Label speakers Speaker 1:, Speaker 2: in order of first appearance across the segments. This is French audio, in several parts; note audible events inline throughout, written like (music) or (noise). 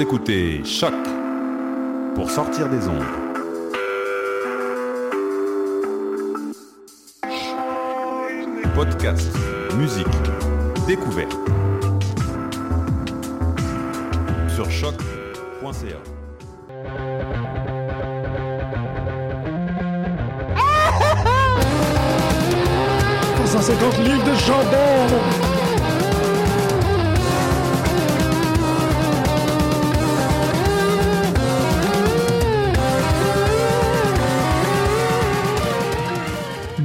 Speaker 1: Écoutez Choc pour sortir des ondes. Podcast, musique, découverte. Sur choc.ca.
Speaker 2: 150 livres de.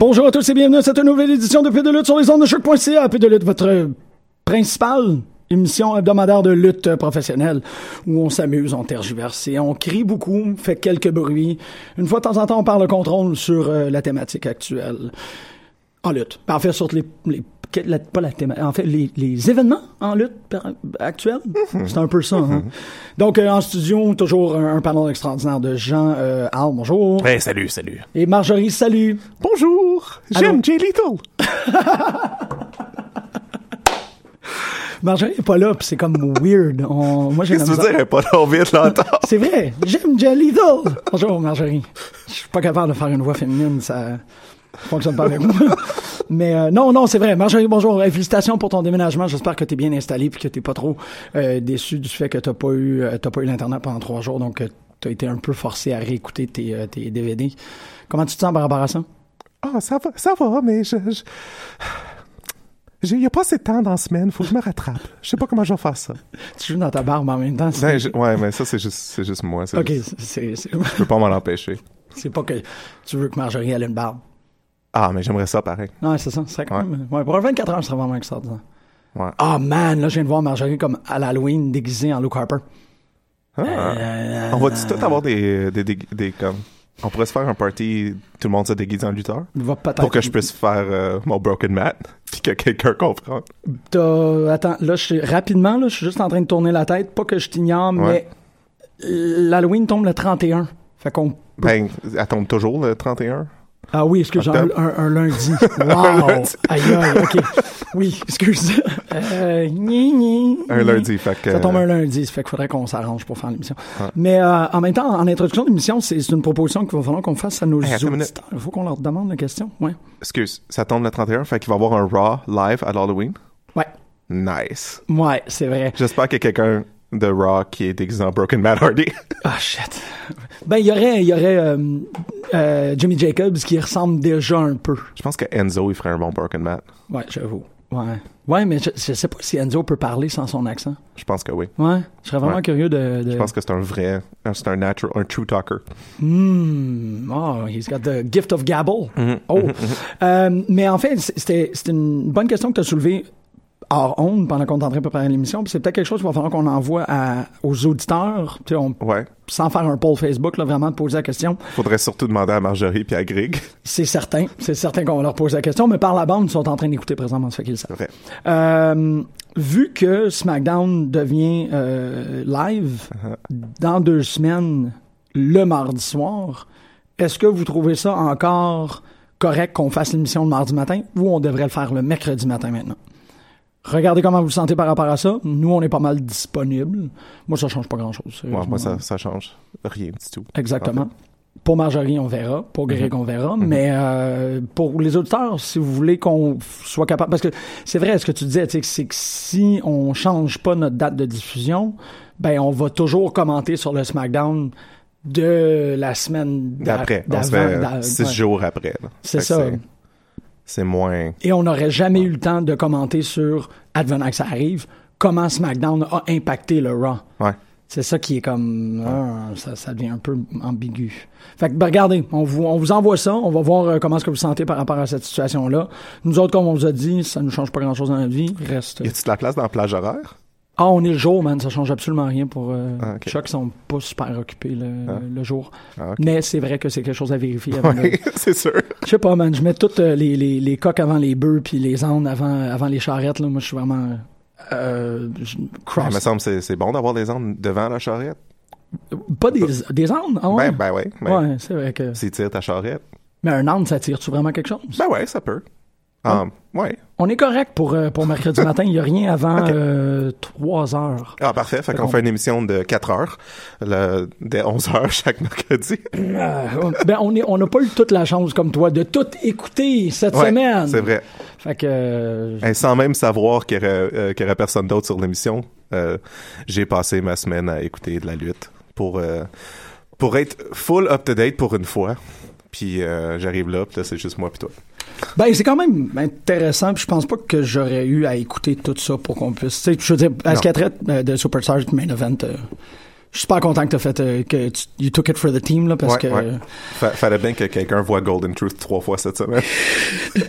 Speaker 2: Bonjour à tous et bienvenue à cette nouvelle édition de P de lutte sur les ondes de choc.ca. P de lutte, votre principale émission hebdomadaire de lutte professionnelle où on s'amuse, on tergiverse et on crie beaucoup, fait quelques bruits. Une fois de temps en temps, on parle de contrôle sur euh, la thématique actuelle en lutte. En fait, sur les, les la- pas la théma- en fait, les, les événements en lutte par- actuels. C'est un peu ça. hein. Donc, euh, en studio, toujours un, un panel extraordinaire de gens. Euh, Al, bonjour.
Speaker 3: Hey, salut, salut.
Speaker 2: Et Marjorie, salut.
Speaker 3: Bonjour, j'aime Jay Lethal. (laughs)
Speaker 2: Marjorie est pas là, puis c'est comme weird. On- moi, j'ai
Speaker 3: Qu'est-ce que tu veux dire? Elle est pas là, on vient de l'entendre. (laughs)
Speaker 2: C'est vrai. J'aime Jelly Doll. Bonjour, Marjorie. Je suis pas capable de faire une voix féminine, ça fonctionne pas avec moi. Mais euh, non, non, c'est vrai. Marjorie, bonjour. Félicitations pour ton déménagement. J'espère que tu es bien installé puis que t'es pas trop euh, déçu du fait que t'as pas eu euh, t'as pas eu l'internet pendant trois jours, donc tu as été un peu forcé à réécouter tes, tes DVD. Comment tu te sens par rapport à ça?
Speaker 3: Ah, ça va, ça va, mais je... je... Il n'y a pas assez de temps dans la semaine, faut que je me rattrape. Je sais pas comment je vais faire ça. (laughs)
Speaker 2: Tu joues dans ta barbe en même temps.
Speaker 3: Ben, je- ouais, mais ça, c'est juste, juste moi.
Speaker 2: Ok,
Speaker 3: juste-
Speaker 2: c'est-
Speaker 3: Je peux pas m'en empêcher.
Speaker 2: c'est pas que tu veux que Marjorie ait une barbe.
Speaker 3: Ah, mais j'aimerais ça pareil.
Speaker 2: Non, c'est ça. Ce serait quand
Speaker 3: Ouais.
Speaker 2: même. Ouais, pour un 24 heures, ce serait vraiment extraordinaire.
Speaker 3: Ouais.
Speaker 2: Ah man, là je viens de voir Marjorie comme à l'Halloween déguisée en Luke Harper.
Speaker 3: Ah.
Speaker 2: Euh,
Speaker 3: on va-tu tout avoir des, des, des, des- comme... On pourrait se faire un party, tout le monde se déguise en lutteur,
Speaker 2: va
Speaker 3: pour que je puisse faire euh, mon broken mat, (laughs) puis que quelqu'un comprenne.
Speaker 2: Attends, là je suis rapidement là, je suis juste en train de tourner la tête, pas que je t'ignore,
Speaker 3: Ouais.
Speaker 2: mais l'Halloween tombe le 31. Fait qu'on
Speaker 3: Ben, elle tombe toujours le 31.
Speaker 2: Ah oui, excuse, un,
Speaker 3: Octobre.
Speaker 2: un, un lundi? (laughs) Wow!
Speaker 3: lundi.
Speaker 2: Aïe aïe, ok. Oui, excuse. Euh, gni, gni,
Speaker 3: Un
Speaker 2: gni.
Speaker 3: lundi, fait que...
Speaker 2: Ça tombe un lundi, ça fait qu'il faudrait qu'on s'arrange pour faire l'émission. Mais euh, en même temps, en introduction de l'émission, c'est une proposition qu'il va falloir qu'on fasse à nos
Speaker 3: Hey,
Speaker 2: auditeurs. Il faut qu'on leur demande la question. Ouais.
Speaker 3: Excuse, ça tombe le 31, fait qu'il va y avoir un Raw live à l'Halloween?
Speaker 2: Ouais.
Speaker 3: Nice.
Speaker 2: Ouais, c'est vrai.
Speaker 3: J'espère qu'il y a quelqu'un de Raw qui est déguisé en Broken Matt Hardy.
Speaker 2: Ah, shit. Ben, il y aurait, il y aurait euh, euh, Jimmy Jacobs qui ressemble déjà un peu.
Speaker 3: Je pense que Enzo, il ferait un bon Broken Matt.
Speaker 2: Ouais, j'avoue. Ouais. Ouais, mais je, je sais pas si Enzo peut parler sans son accent.
Speaker 3: Je pense que oui.
Speaker 2: Ouais. Je serais vraiment
Speaker 3: Ouais.
Speaker 2: curieux de. de...
Speaker 3: Je pense que c'est un vrai, c'est un natural, un true talker.
Speaker 2: Hmm. Oh, he's got the gift of gabble.
Speaker 3: Mm-hmm.
Speaker 2: Oh. Euh, mais en fait, c'était une bonne question que tu as soulevée hors onde pendant qu'on est en train de préparer l'émission. Puis c'est peut-être quelque chose qu'il va falloir qu'on envoie à- aux auditeurs, on-
Speaker 3: Ouais.
Speaker 2: sans faire un poll Facebook, là, vraiment de poser la question.
Speaker 3: Faudrait surtout demander à Marjorie puis à Greg.
Speaker 2: C'est certain, c'est certain qu'on va leur poser la question, mais par la bande, ils sont en train d'écouter présentement, fait qu'ils savent. Euh, vu que SmackDown devient euh, live dans deux semaines, le mardi soir, est-ce que vous trouvez ça encore correct qu'on fasse l'émission le mardi matin ou on devrait le faire le mercredi matin maintenant? Regardez comment vous vous sentez par rapport à ça. Nous, on est pas mal disponible. Moi, ça change pas grand-chose.
Speaker 3: Ouais, moi, ça, ça change rien du tout.
Speaker 2: Exactement. Pour Marjorie, on verra. Pour Greg, on verra. Mais euh, pour les auditeurs, si vous voulez qu'on soit capable... Parce que c'est vrai, ce que tu disais, c'est que si on change pas notre date de diffusion, ben on va toujours commenter sur le SmackDown de la semaine d'a-
Speaker 3: D'après, six
Speaker 2: ouais.
Speaker 3: jours après.
Speaker 2: C'est ça.
Speaker 3: C'est moins...
Speaker 2: Et on n'aurait jamais eu le temps de commenter sur Advenant que ça arrive, comment SmackDown a impacté le Raw.
Speaker 3: Ouais.
Speaker 2: C'est ça qui est comme ah, ça, ça devient un peu ambigu. Fait que ben, regardez, on vous on vous envoie ça, on va voir euh, comment est-ce que vous sentez par rapport à cette situation là. Nous autres comme on vous a dit, ça ne change pas grand-chose dans la vie, reste
Speaker 3: Y a-tu de la place dans la plage horaire?
Speaker 2: Ah, on est le jour, man, ça change absolument rien pour euh,
Speaker 3: Ah, ok.
Speaker 2: Chuck sont pas super occupés le,
Speaker 3: Ah.
Speaker 2: le jour.
Speaker 3: Ah.
Speaker 2: Mais c'est vrai que c'est quelque chose à vérifier avant de-
Speaker 3: Ouais, (laughs) c'est sûr.
Speaker 2: Je sais pas, man. Je mets toutes euh, les, les, les coques avant les bœufs puis les ânes avant, avant les charrettes. Là. Moi, je suis vraiment euh, je-
Speaker 3: Il
Speaker 2: cross.
Speaker 3: me semble que c'est- bon d'avoir des ondes devant la charrette.
Speaker 2: Pas des, des ânes? Ah ouais?
Speaker 3: Ben, ben ouais. ben,
Speaker 2: ouais, c'est vrai que.
Speaker 3: S'il tire ta charrette.
Speaker 2: Mais un âne, ça tire-tu vraiment quelque chose?
Speaker 3: Ben ouais, ça peut. Ah, ouais.
Speaker 2: On est correct pour, euh, pour mercredi (laughs) matin. Il n'y a rien avant euh, 3 heures.
Speaker 3: Ah, parfait. Fait qu'on
Speaker 2: qu'on-
Speaker 3: fait une émission de 4 heures, le, dès 11 heures chaque mercredi. (laughs)
Speaker 2: Euh, ben, on est- on n'a pas eu toute la chance, comme toi, de tout écouter cette
Speaker 3: Ouais,
Speaker 2: semaine.
Speaker 3: C'est vrai.
Speaker 2: Fait que. euh,
Speaker 3: Et sans même savoir qu'il y aurait, euh, qu'il y aurait personne d'autre sur l'émission, euh, j'ai passé ma semaine à écouter de la lutte pour, euh, pour être full up-to-date pour une fois. Puis euh, j'arrive là, puis là, c'est juste moi puis toi.
Speaker 2: Ben, c'est quand même intéressant, puis je pense pas que j'aurais eu à écouter tout ça pour qu'on puisse. Tu sais, je veux dire, à ce
Speaker 3: Non.
Speaker 2: qui a trait euh, de Superstars Main Event, euh, je suis super content que t'as fait, euh, que tu you took it for the team, là, parce
Speaker 3: Ouais,
Speaker 2: que.
Speaker 3: ouais. Fa- fallait bien que quelqu'un voit Golden Truth trois fois cette semaine. (laughs)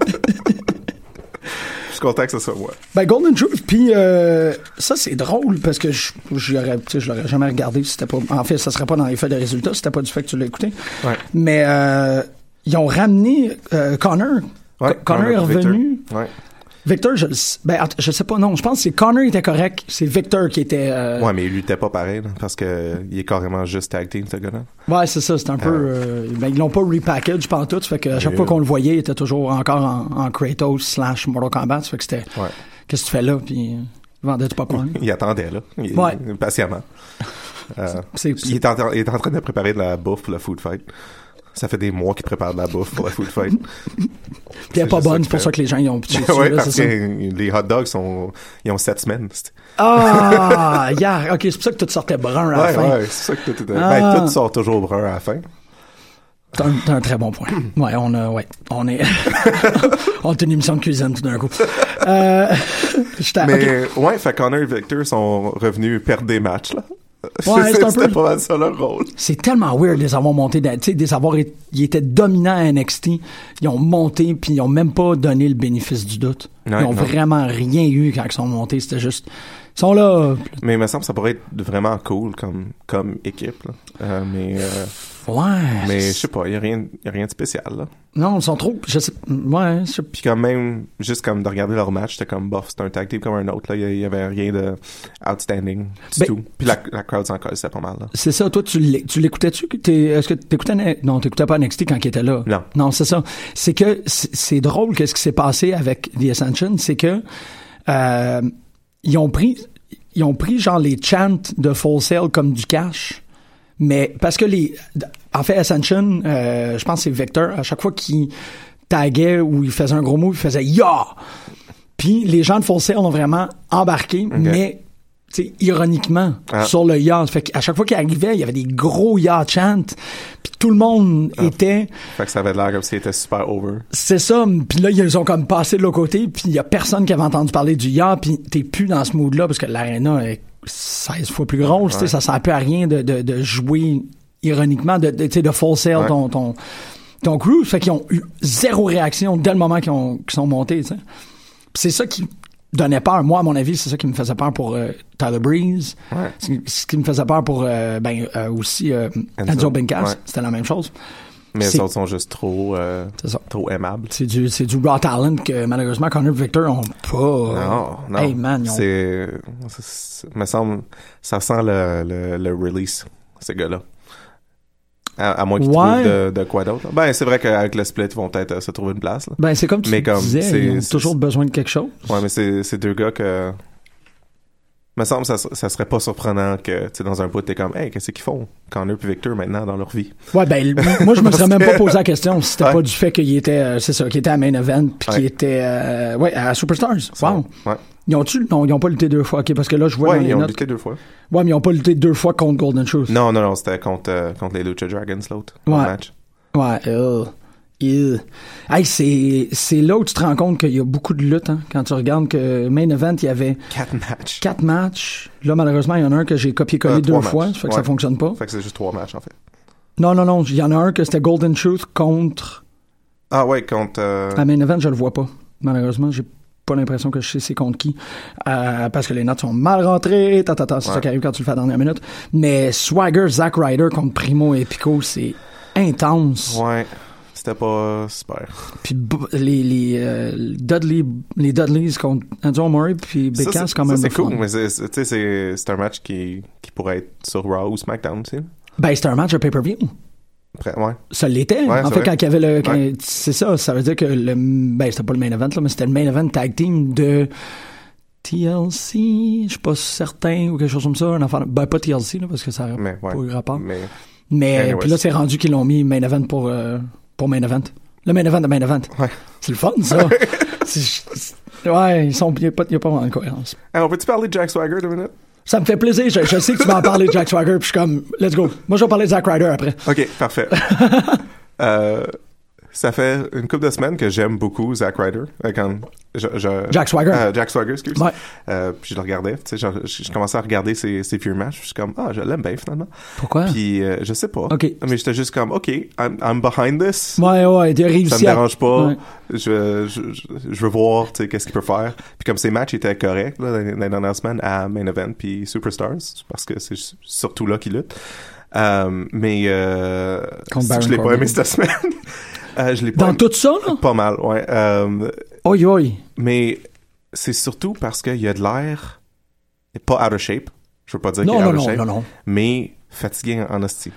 Speaker 3: Je suis content que ce soit moi.
Speaker 2: Ben, Golden Truth, puis euh, ça, c'est drôle, parce que je l'aurais jamais regardé si c'était pas. En fait, ça serait pas dans les feuilles de résultats si c'était pas du fait que tu l'as écouté.
Speaker 3: Ouais.
Speaker 2: Mais euh, ils ont ramené euh, Connor.
Speaker 3: Ouais,
Speaker 2: Connor est revenu.
Speaker 3: Ouais.
Speaker 2: Victor, je, le sais- ben, je sais pas, non, je pense que c'est Connor était correct, c'est Victor qui était. euh,
Speaker 3: ouais, mais il luttait pas pareil, là, parce que il est carrément juste tag team, ce gars-là.
Speaker 2: Ouais, c'est ça, c'est un peu. euh, ben, ils l'ont pas repackage pendant tout, fait qu'à chaque
Speaker 3: Oui.
Speaker 2: fois qu'on le voyait, il était toujours encore en, en Kratos slash Mortal Kombat, fait que c'était.
Speaker 3: Ouais.
Speaker 2: Qu'est-ce que tu fais là, puis euh, vendais du popcorn. (laughs)
Speaker 3: Il attendait, là. Il-
Speaker 2: Ouais.
Speaker 3: Patiemment. Euh, il, est en, il est en train de préparer de la bouffe pour la food fight. Ça fait des mois qu'il prépare de la bouffe pour la food fight. (laughs)
Speaker 2: Puis elle est pas bonne, c'est pour ça que les gens ils ont
Speaker 3: parce que
Speaker 2: ça.
Speaker 3: les hot dogs sont, ils ont sept semaines.
Speaker 2: Ah, (laughs) hier, ok, c'est pour ça que tout sortait brun à la
Speaker 3: Ouais,
Speaker 2: fin.
Speaker 3: ouais, c'est ça que tout, était-
Speaker 2: Ah.
Speaker 3: ben, tout sort toujours brun à la fin.
Speaker 2: T'as un, très bon point. (clears throat) Ouais, on a, ouais, on est, (laughs) on a une émission de cuisine tout d'un coup. Euh,
Speaker 3: Mais,
Speaker 2: ok.
Speaker 3: ouais, fait Connor et Victor sont revenus perdre des matchs, là.
Speaker 2: Ouais, c'est un
Speaker 3: C'était
Speaker 2: peu-
Speaker 3: pas mal ça leur rôle.
Speaker 2: C'est tellement weird de les avoir montés, dans- tu sais, de les avoir, ils étaient dominants à NXT, ils ont monté puis ils ont même pas donné le bénéfice du doute.
Speaker 3: Ouais,
Speaker 2: ils ont
Speaker 3: non.
Speaker 2: vraiment rien eu quand ils sont montés, c'était juste, ils sont là,
Speaker 3: Mais il me semble que ça pourrait être vraiment cool comme, comme équipe, là. Euh, mais, euh,
Speaker 2: ouais.
Speaker 3: mais je sais pas, il y a rien, y a rien de spécial, là.
Speaker 2: Non, ils sont trop, je sais, ouais, je sais-
Speaker 3: Puis quand même, juste comme de regarder leur match, c'était comme bof, c'était un tag team comme un autre, là. Il y, avait rien de outstanding du
Speaker 2: Ben,
Speaker 3: tout. Puis la, la crowd s'en c'était pas mal, là.
Speaker 2: C'est ça, toi, tu l'é- tu l'écoutais-tu? Est-ce que t'écoutais... Non, t'écoutais pas NXT quand il était là.
Speaker 3: Non.
Speaker 2: Non, c'est ça. C'est que c'est drôle qu'est-ce qui s'est passé avec The Ascension, c'est que euh, ils ont pris ils ont pris genre les chants de Full Sail comme du cash. Mais parce que les en fait Ascension, euh, je pense que c'est Victor, à chaque fois qu'il taguait ou il faisait un gros mot, il faisait Ya! Puis les gens de Sail ont vraiment embarqué, mais tu sais, ironiquement
Speaker 3: Ah.
Speaker 2: sur le ya. Fait qu'à chaque fois qu'il arrivait, il y avait des gros ya chants. Puis tout le monde
Speaker 3: Ah.
Speaker 2: était,
Speaker 3: Fait que ça avait l'air comme s'il était super over.
Speaker 2: c'est ça. Puis là, ils ont comme passé de l'autre côté. Puis il y a personne qui avait entendu parler du ya. Puis t'es plus dans ce mood-là parce que l'aréna est 16 fois plus grosse. tu sais, Ça sert plus à rien de, de, de jouer ironiquement, de, de, de full
Speaker 3: Ouais.
Speaker 2: ton, ton, ton crew. Fait qu'ils ont eu zéro réaction dès le moment qu'ils ont- qu'ils sont montés. c'est ça qui donnait peur. Moi, à mon avis, c'est ça qui me faisait peur pour euh, Tyler Breeze.
Speaker 3: Ouais.
Speaker 2: Ce qui- Ce qui me faisait peur pour euh, ben, euh, aussi
Speaker 3: Enzo.
Speaker 2: Enzo Bencas.
Speaker 3: Ouais.
Speaker 2: C'était la même chose.
Speaker 3: Mais les autres sont juste trop, euh, trop aimables.
Speaker 2: C'est du, c'est du raw talent que malheureusement Connor et Victor ont pas.
Speaker 3: Non, non.
Speaker 2: Hey man, ont-
Speaker 3: C'est, me semble, ça sent le, le, le release, ces gars-là. À, à moins qu'ils
Speaker 2: Ouais.
Speaker 3: trouvent de, de quoi d'autre. Ben, c'est vrai qu'avec le split, ils vont peut-être euh, se trouver une place. Là.
Speaker 2: Ben, c'est comme tu
Speaker 3: Mais comme,
Speaker 2: disais, ils ont
Speaker 3: c'est-
Speaker 2: toujours besoin de quelque chose.
Speaker 3: Ouais, mais c'est c'est deux gars que. Me semble que ça, ça serait pas surprenant que, tu dans un bout, t'es comme, hey, qu'est-ce qu'ils font, Connor puis Victor, maintenant, dans leur vie?
Speaker 2: Ouais, ben, moi, je me serais même pas (laughs) posé la question si c'était
Speaker 3: Ouais.
Speaker 2: pas du fait qu'il était, euh, c'est ça, qu'il était à main event, puis qu'il était, euh, ouais, à Superstars. Wow.
Speaker 3: Ouais.
Speaker 2: Ils ont-tu, non, ils ont pas lutté deux fois, ok, parce que là, je vois
Speaker 3: Ouais,
Speaker 2: dans les
Speaker 3: ils ont
Speaker 2: notes.
Speaker 3: lutté deux fois.
Speaker 2: Ouais, mais ils ont pas lutté deux fois contre Golden Shoes.
Speaker 3: Non, non, non, c'était contre, euh, contre les Lucha Dragons, l'autre.
Speaker 2: Ouais.
Speaker 3: match.
Speaker 2: Ouais, euh. Hey, c'est, c'est là où tu te rends compte qu'il y a beaucoup de luttes, hein, quand tu regardes que main event, il y avait
Speaker 3: Quatre matchs.
Speaker 2: quatre matchs. Là, malheureusement, il y en a un que j'ai copié-collé
Speaker 3: Euh,
Speaker 2: deux fois, ça fait que ça fonctionne pas.
Speaker 3: Fait que c'est juste trois matchs, en fait.
Speaker 2: Non, non, non, il y en a un que c'était Golden Shoes contre
Speaker 3: Ah ouais, contre... euh,
Speaker 2: À main event, je le vois pas. Malheureusement, j'ai pas l'impression que je sais c'est contre qui. Euh, parce que les notes sont mal rentrées. Ta, ta, ta, c'est
Speaker 3: Ouais.
Speaker 2: ça qui arrive quand tu le fais à la dernière minute. Mais Swagger, Zack Ryder contre Primo et Pico, c'est intense.
Speaker 3: Ouais, c'était pas super.
Speaker 2: Puis les, les, euh, Dudley, les Dudleys contre Andrew Murray puis Beckham,
Speaker 3: c'est
Speaker 2: c'est quand même
Speaker 3: ça, c'est cool,
Speaker 2: fun.
Speaker 3: mais c'est- c'est- tu sais, c'est c'est un match qui, qui pourrait être sur Raw ou SmackDown aussi.
Speaker 2: Ben, c'était un match de pay-per-view.
Speaker 3: Ouais.
Speaker 2: Ça l'était.
Speaker 3: Ouais,
Speaker 2: en
Speaker 3: c'est
Speaker 2: fait,
Speaker 3: vrai.
Speaker 2: quand il y avait le.
Speaker 3: Ouais.
Speaker 2: C'est ça, ça veut dire que le. Ben, c'était pas le main event, là, mais c'était le main event tag team de TLC. Je suis pas certain, ou quelque chose comme ça. Un enfant, ben, pas TLC, là, parce que ça n'a pas eu rapport.
Speaker 3: Mais,
Speaker 2: Mais, puis là, c'est rendu qu'ils l'ont mis main event pour, euh, pour main event. Le main event de main event.
Speaker 3: Ouais.
Speaker 2: C'est le fun, ça. (laughs) Ouais, ils sont, il n'y a, a pas vraiment de cohérence.
Speaker 3: Hey, on peut-tu parler de Jack Swagger deux minutes?
Speaker 2: Ça me fait plaisir. Je, je sais que tu vas en parler de Jack Swagger, puis je suis comme, let's go. Moi, je vais parler de Zack Ryder après.
Speaker 3: Ok, parfait. (laughs) euh, ça fait une couple de semaines que j'aime beaucoup Zack Ryder. Euh, quand je, je-
Speaker 2: Jack Swagger.
Speaker 3: Euh, Jack Swagger, excuse.
Speaker 2: Ouais.
Speaker 3: Euh, puis je le regardais. Tu sais, genre, je, je commençais à regarder ses, ses vieux matchs. Je suis comme, ah, je l'aime bien finalement.
Speaker 2: Pourquoi?
Speaker 3: Puis euh, je sais pas.
Speaker 2: Ok.
Speaker 3: Mais j'étais juste comme, ok, I'm, I'm behind this.
Speaker 2: Ouais, ouais, il réussi
Speaker 3: Ça me dérange pas.
Speaker 2: Ouais.
Speaker 3: Je, je, je, je veux voir, tu sais, qu'est-ce qu'il peut faire. Puis comme ses matchs étaient corrects, là, les dernières semaines, à Main Event puis Superstars, parce que c'est surtout là qu'il lutte. Euh, mais euh,
Speaker 2: Baron
Speaker 3: je l'ai pas aimé cette semaine. (laughs) euh, je l'ai pas
Speaker 2: Dans tout ça, là?
Speaker 3: Pas mal, ouais. Euh,
Speaker 2: Oi, oi.
Speaker 3: mais c'est surtout parce qu'il y a de l'air pas out of shape. Je veux pas dire
Speaker 2: Non,
Speaker 3: qu'il est
Speaker 2: non,
Speaker 3: out of
Speaker 2: non,
Speaker 3: shape,
Speaker 2: non, non.
Speaker 3: mais fatigué en, hostie.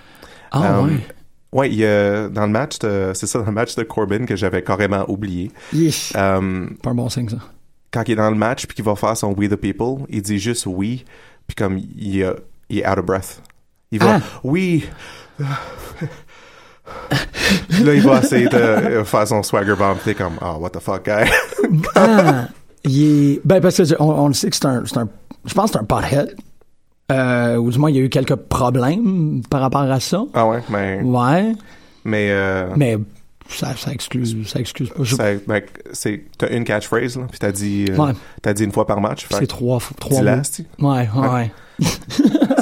Speaker 2: Ah,
Speaker 3: Euh,
Speaker 2: ouais.
Speaker 3: Ouais, il y a, dans le match de, c'est ça, dans le match de Corbin que j'avais carrément oublié.
Speaker 2: Yes.
Speaker 3: Euh,
Speaker 2: Pas un bon signe, ça.
Speaker 3: quand il est dans le match puis qu'il va faire son We the People, il dit juste oui, puis comme il est out of breath. Il va
Speaker 2: Ah.
Speaker 3: oui. Là, il va essayer de euh, faire son swagger bomb. T'es comme, oh, what the fuck, guy. (laughs)
Speaker 2: Ah, il est... Ben, parce que on, le sait que c'est un, c'est un... Je pense que c'est un pothead. Euh, ou du moins, il y a eu quelques problèmes par rapport à ça.
Speaker 3: ah ouais, mais,
Speaker 2: Ouais.
Speaker 3: mais, euh,
Speaker 2: Mais ça, ça excuse, ça excuse pas. Je-
Speaker 3: ben, c'est, t'as une catchphrase, là, puis t'as dit, euh,
Speaker 2: Ouais.
Speaker 3: t'as dit une fois par match.
Speaker 2: C'est trois, trois
Speaker 3: dis-la,
Speaker 2: mots.
Speaker 3: asti.
Speaker 2: Ouais, ouais, ouais. (laughs)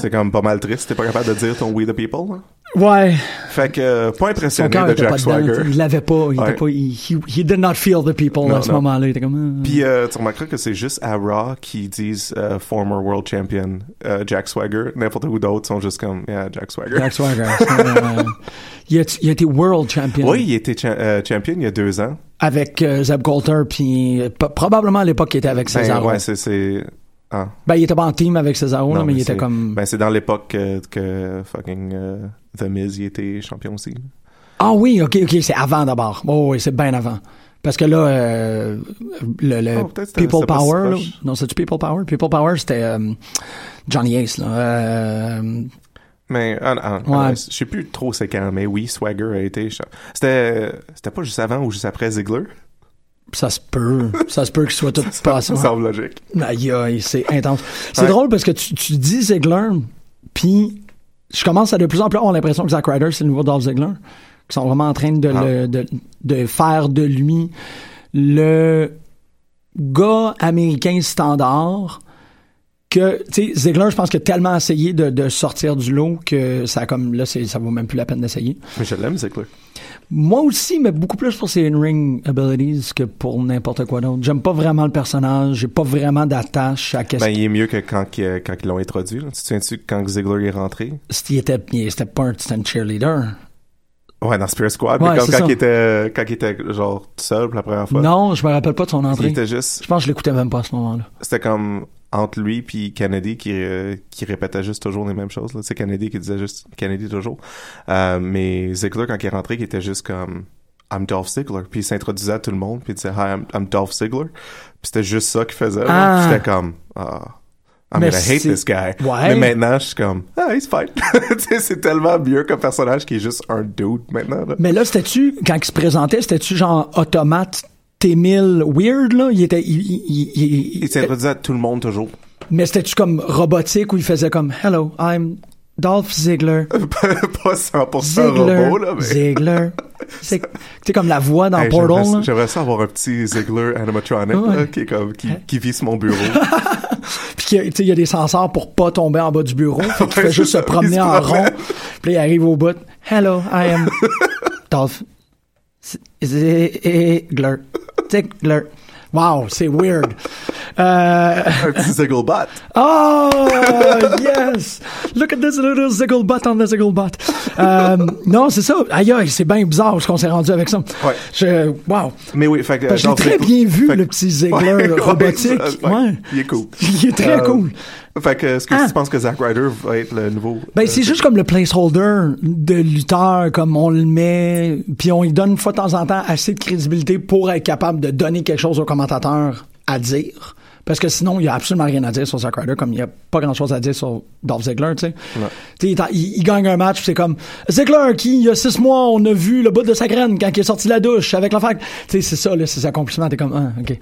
Speaker 3: C'est comme pas mal triste. T'es pas capable de dire ton We the People. là.
Speaker 2: Ouais.
Speaker 3: Fait que, euh, pas impressionné de Jack. Swagger.
Speaker 2: Il l'avait pas. Il
Speaker 3: Ouais.
Speaker 2: était pas. Il, he, he did not feel the people
Speaker 3: Non,
Speaker 2: à ce moment-là. Il était comme. ah.
Speaker 3: Puis euh, tu remarqueras que c'est juste à Raw qui disent euh, former world champion euh, Jack Swagger. N'importe où d'autres sont juste comme yeah, Jack Swagger.
Speaker 2: Jack Swagger. Euh, (laughs) il, a, il a été world champion.
Speaker 3: Oui, il était cha- euh, champion il y a deux ans.
Speaker 2: Avec euh, Zeb Coulter, puis euh, probablement à l'époque il était avec
Speaker 3: Ben,
Speaker 2: Cesaro.
Speaker 3: ouais, c'est c'est ah.
Speaker 2: Ben, il était pas en team avec Cesaro, là,
Speaker 3: Non,
Speaker 2: mais il
Speaker 3: mais
Speaker 2: était comme.
Speaker 3: Ben c'est dans l'époque que, que fucking euh, The Miz il était champion aussi.
Speaker 2: Ah oui, ok, ok, c'est avant d'abord. Oh, oui, c'est bien avant. Parce que là, euh, le, le
Speaker 3: Oh,
Speaker 2: People Power, là, non, c'est du People Power? People Power, c'était euh, Johnny Ace, là. Euh,
Speaker 3: Mais ah, ah,
Speaker 2: Ouais.
Speaker 3: ah, je sais plus trop c'est quand, mais oui, Swagger a été C'était c'était pas juste avant ou juste après Ziggler?
Speaker 2: ça se peut. ça se peut qu'il soit tout passé. (laughs)
Speaker 3: Ça semble logique.
Speaker 2: Aïe, aïe, c'est intense. C'est
Speaker 3: Ouais.
Speaker 2: drôle parce que tu, tu dis Ziggler, puis je commence à de plus en plus avoir l'impression que Zack Ryder, c'est le nouveau Dolph Ziggler. Qui sont vraiment en train de,
Speaker 3: Ah.
Speaker 2: le, de, de faire de lui le gars américain standard que, tu sais, Ziggler, je pense qu'il a tellement essayé de, de sortir du lot que ça comme, là, ça vaut même plus la peine d'essayer.
Speaker 3: Mais je l'aime Ziggler.
Speaker 2: Moi aussi, mais beaucoup plus pour ses in-ring abilities que pour n'importe quoi d'autre. J'aime pas vraiment le personnage, j'ai pas vraiment d'attache à qu'est-ce
Speaker 3: Ben il est mieux que quand, ils l'ont introduit. Là. Tu te souviens-tu quand Ziggler est rentré?
Speaker 2: était, il- c'était pas un, cheerleader.
Speaker 3: Ouais, dans Spirit Squad.
Speaker 2: Ouais,
Speaker 3: mais comme quand il était, quand il était genre tout seul pour la première fois.
Speaker 2: Non, je me rappelle pas de son
Speaker 3: Il
Speaker 2: entrée.
Speaker 3: était juste,
Speaker 2: Je pense que je l'écoutais même pas à ce moment-là.
Speaker 3: c'était comme, entre lui puis Kennedy qui euh, qui répétait juste toujours les mêmes choses là. C'est Kennedy qui disait juste Kennedy toujours. Euh, mais Ziggler quand il est rentré, qui était juste comme I'm Dolph Ziggler. Puis il s'introduisait à tout le monde puis il disait Hi, I'm, I'm Dolph Ziggler. Puis c'était juste ça qu'il faisait.
Speaker 2: Ah.
Speaker 3: J'étais comme ah. I'm
Speaker 2: Mais
Speaker 3: gonna hate this guy.
Speaker 2: Ouais.
Speaker 3: Mais maintenant, je suis comme, ah, he's fine. (laughs) C'est tellement mieux comme personnage qui est juste un dude maintenant. Là.
Speaker 2: Mais là, c'était-tu, quand il se présentait, c'était-tu genre automate T1000 weird, là? Il était, il, il- il- il-
Speaker 3: s'introduisait à tout le monde toujours.
Speaker 2: mais c'était-tu comme robotique où il faisait comme Hello, I'm Dolph Ziggler. (laughs)
Speaker 3: pas 100%
Speaker 2: Ziggler.
Speaker 3: robot, là, mais.
Speaker 2: Ziggler. C'est comme la voix dans
Speaker 3: Hey,
Speaker 2: Portal.
Speaker 3: j'aimerais, ça avoir un petit Ziggler animatronic
Speaker 2: Ouais.
Speaker 3: là, qui, est comme, qui, qui vit sur mon bureau. (laughs)
Speaker 2: Puis tu sais, il y a des sensors pour pas tomber en bas du bureau. Fait qu'il
Speaker 3: Ouais,
Speaker 2: fait juste se promener
Speaker 3: se
Speaker 2: en rond. Puis il arrive au bout. Hello, I am (laughs) Dolph Ziggler. Ziggler. Wow, c'est weird. (laughs) Euh,
Speaker 3: un petit Zigglebot.
Speaker 2: oh, (laughs) yes! Look at this little Zigglebot on the Zigglebot. Euh, non, c'est ça. Aïe, aïe, c'est bien bizarre ce qu'on s'est rendu avec ça.
Speaker 3: Ouais.
Speaker 2: Je, wow.
Speaker 3: Mais oui, fait que.
Speaker 2: Je l'ai très bien vu,
Speaker 3: fait
Speaker 2: le petit Ziggler
Speaker 3: Ouais, (laughs)
Speaker 2: robotique. Ouais.
Speaker 3: Il est cool.
Speaker 2: Il est très
Speaker 3: Euh,
Speaker 2: cool.
Speaker 3: Fait que, est-ce que
Speaker 2: Ah.
Speaker 3: tu penses que Zack Ryder va être le nouveau.
Speaker 2: Ben,
Speaker 3: euh,
Speaker 2: c'est juste comme le placeholder de lutteur, comme on le met, puis on lui donne une fois de temps en temps assez de crédibilité pour être capable de donner quelque chose au commentateur à dire. Parce que sinon, il y a absolument rien à dire sur Zack Ryder, comme il y a pas grand chose à dire sur Dolph Ziggler, tu sais. Tu sais, il, il- gagne un match, c'est comme Ziggler, qui, il y a six mois, on a vu le bout de sa graine quand il est sorti de la douche avec la fac. Tu sais, c'est ça, là, c'est ses accomplissements, t'es comme, ah, ok.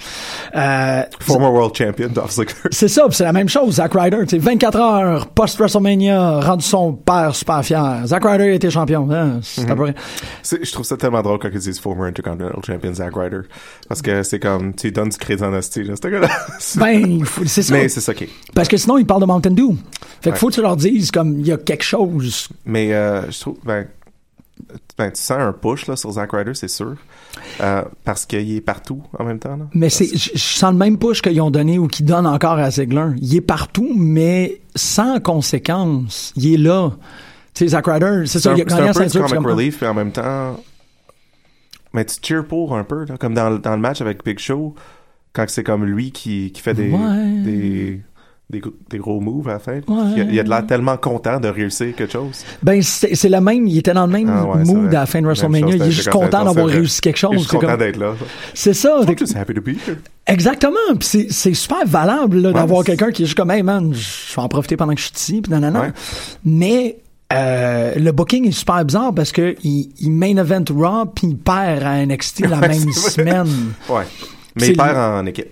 Speaker 2: Euh,
Speaker 3: Former World Champion, Dolph Ziggler.
Speaker 2: c'est ça, c'est la même chose, Zack Ryder. Tu sais, 24 heures post-WrestleMania, rendu son père super fier. Zack Ryder était champion. Hein, c'est à peu près-
Speaker 3: C'est- Je trouve ça tellement drôle quand ils disent former Intercontinental Champion Zack Ryder. Parce que c'est comme, tu donnes du crédit en hostie, là. Gars-là.
Speaker 2: Ben, c'est ça.
Speaker 3: Mais c'est ça est.
Speaker 2: Parce que sinon, ils parlent de Mountain Dew. Fait que
Speaker 3: Ouais.
Speaker 2: faut que tu leur dises comme il y a quelque chose.
Speaker 3: Mais euh, je trouve, ben, ben, tu sens un push là, sur Zack Ryder, c'est sûr. Euh, parce qu'il est partout en même temps. Là.
Speaker 2: Mais c'est, je je sens le même push qu'ils ont donné ou qu'ils donnent encore à Ziggler. Il est partout, mais sans conséquence. Il est là. Tu sais, Zack Ryder, c'est
Speaker 3: C'est
Speaker 2: ça, il a
Speaker 3: c'est
Speaker 2: gagné
Speaker 3: un
Speaker 2: la
Speaker 3: peu
Speaker 2: ceinture. puis
Speaker 3: comic relief, mais en même temps, mais tu cheers pour un peu, là, comme dans, dans le match avec Big Show, quand c'est comme lui qui, qui fait des,
Speaker 2: Ouais.
Speaker 3: des, des, gros- des gros moves à la fin.
Speaker 2: Ouais.
Speaker 3: Il, a, il a de l'air tellement content de réussir quelque chose.
Speaker 2: Ben, c'est le même, il était dans le même
Speaker 3: Ah ouais,
Speaker 2: mood à la fin de WrestleMania. Il est juste content d'avoir réussi quelque
Speaker 3: Il est
Speaker 2: chose.
Speaker 3: juste
Speaker 2: C'est
Speaker 3: content
Speaker 2: comme-
Speaker 3: d'être là.
Speaker 2: C'est ça.
Speaker 3: Happy to be here.
Speaker 2: Exactement. Puis c'est, super valable d'avoir quelqu'un qui est juste comme, hey man, je vais en profiter pendant que je suis ici, puis nanana. Mais euh, le booking est super bizarre parce que il, il main event Raw puis il perd à NXT la
Speaker 3: Ouais,
Speaker 2: même semaine.
Speaker 3: Ouais. Mais il perd en équipe.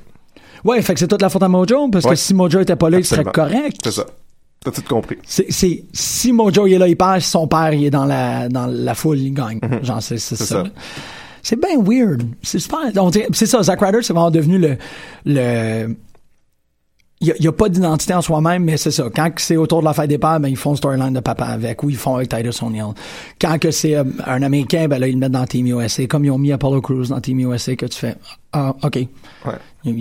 Speaker 2: Ouais, fait que c'est toute la faute à Mojo parce que si Mojo était pas là, il serait correct.
Speaker 3: C'est ça. T'as tout compris.
Speaker 2: C'est, si Mojo il est là, il perd. Si son père il est dans la dans la foule, il gagne. Genre c'est, ça.
Speaker 3: ça.
Speaker 2: C'est bien weird. C'est super. c'est ça. Zack Ryder, c'est vraiment devenu le le. Il n'y a, pas d'identité en soi-même, mais c'est ça. Quand c'est autour de la fête des pères, ben, ils font storyline de papa avec, ou ils font avec Titus O'Neill. Quand que c'est euh, un Américain, ben là, ils le mettent dans Team USA, comme ils ont mis Apollo Crews dans Team USA, que tu fais, ah, OK.
Speaker 3: Ouais.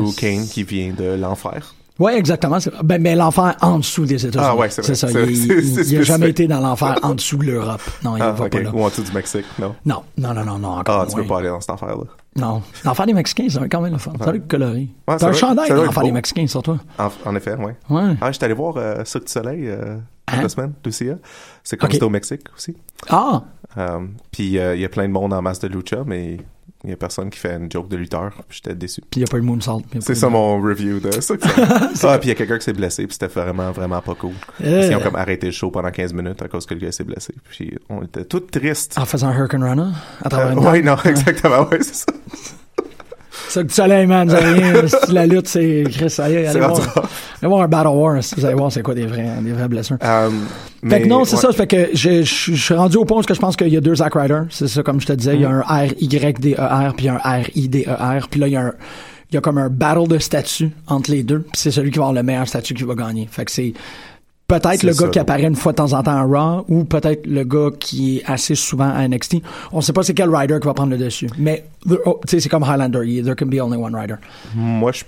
Speaker 3: Ou Kane qui vient de l'enfer.
Speaker 2: Ouais, exactement. Ben, mais l'enfer en dessous des États-Unis.
Speaker 3: Ah ouais, c'est vrai.
Speaker 2: ça. Il, (laughs)
Speaker 3: c'est-
Speaker 2: il-
Speaker 3: c'est
Speaker 2: il a
Speaker 3: spécifique.
Speaker 2: jamais été dans l'enfer en dessous de l'Europe. Non, il
Speaker 3: Ah,
Speaker 2: va pas là.
Speaker 3: Ou en dessous du Mexique, non?
Speaker 2: Non, non, non, non, non, encore
Speaker 3: Ah, tu
Speaker 2: moins.
Speaker 3: peux pas aller dans cet enfer-là.
Speaker 2: Non. L'enfer des Mexicains, va quand même le fun. Ça être coloré.
Speaker 3: Ouais,
Speaker 2: T'as un
Speaker 3: doit-
Speaker 2: chandail
Speaker 3: doit
Speaker 2: l'enfer des. Mexicains sur toi.
Speaker 3: En, en effet, ouais.
Speaker 2: Ouais.
Speaker 3: Ah, j'étais allé voir euh, Cirque du Soleil euh,
Speaker 2: Hein?
Speaker 3: cette semaine, Lucia. C'est comme
Speaker 2: Ok.
Speaker 3: c'était au Mexique aussi.
Speaker 2: Ah!
Speaker 3: Euh, puis euh, il y a plein de monde en masse de lucha, mais il y a personne qui fait une joke de lutteur. Puis j'étais déçu.
Speaker 2: Puis il n'y a pas eu de moonsault.
Speaker 3: C'est ça mon review de Soleil. (laughs) ah, puis il y a quelqu'un qui s'est blessé, puis c'était vraiment, vraiment pas cool.
Speaker 2: Euh.
Speaker 3: Ils ont comme arrêté le show pendant 15 minutes à cause que le gars s'est blessé. Puis on était tous tristes.
Speaker 2: En faisant un Hurricane Runner à travers
Speaker 3: Euh,
Speaker 2: une table.
Speaker 3: non, (laughs) exactement, ouais, c'est ça. (laughs)
Speaker 2: Ça du soleil, man, vous avez (laughs) rien. La lutte, c'est Chris, allez, allez
Speaker 3: C'est
Speaker 2: voir. Allez voir un Battle War, vous allez voir c'est quoi des vrais, des vraies blessures.
Speaker 3: Euh,
Speaker 2: Fait que non, c'est
Speaker 3: ouais.
Speaker 2: ça. Fait que je, je, je suis rendu au point où je pense qu'il y a deux Zack Ryder. C'est ça, comme je te disais. Il y a
Speaker 3: Mm.
Speaker 2: un R-Y-D-E-R puis un R-I-D-E-R. Puis là, il y a un, il y a comme un battle de statut entre les deux. Puis c'est celui qui va avoir le meilleur statut qui va gagner. Fait que c'est peut-être le gars
Speaker 3: ça,
Speaker 2: qui apparaît une fois de temps en temps à Raw ou peut-être le gars qui est assez souvent à NXT. On sait pas c'est quel rider qui va prendre le dessus. Mais, oh, tu sais, c'est comme Highlander. Il- There can be only one rider.
Speaker 3: Moi, je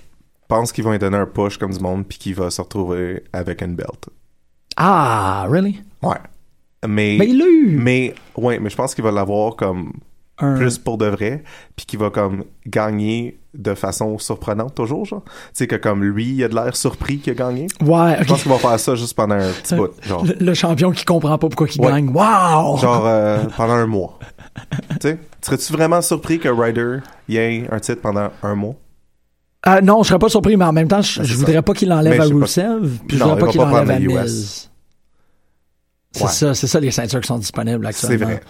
Speaker 3: pense qu'ils vont lui donner un push comme du monde, puis qu'il va se retrouver avec une belt.
Speaker 2: Ah, really?
Speaker 3: Ouais. Mais,
Speaker 2: Mais il l'a eu.
Speaker 3: mais, ouais, mais je pense qu'il va l'avoir comme
Speaker 2: Un-
Speaker 3: plus pour de vrai, puis qu'il va comme gagner de façon surprenante toujours, genre. Tu sais, que comme lui, il a de l'air surpris qu'il a gagné.
Speaker 2: Ouais,
Speaker 3: Je pense qu'il va faire ça juste pendant un petit bout, genre.
Speaker 2: Le, le champion qui comprend pas pourquoi il
Speaker 3: Ouais.
Speaker 2: gagne. Wow!
Speaker 3: Genre euh, pendant un mois. tu sais, serais-tu vraiment surpris que Ryder y ait un titre pendant un mois?
Speaker 2: Ah, non, je serais pas surpris, mais en même temps, je,
Speaker 3: Ben,
Speaker 2: je
Speaker 3: c'est
Speaker 2: voudrais pas qu'il l'enlève à. Rusev, puis je voudrais pas qu'il l'enlève à Miz. C'est
Speaker 3: Ouais.
Speaker 2: ça, c'est ça les ceintures qui sont disponibles
Speaker 3: C'est
Speaker 2: actuellement.
Speaker 3: vrai.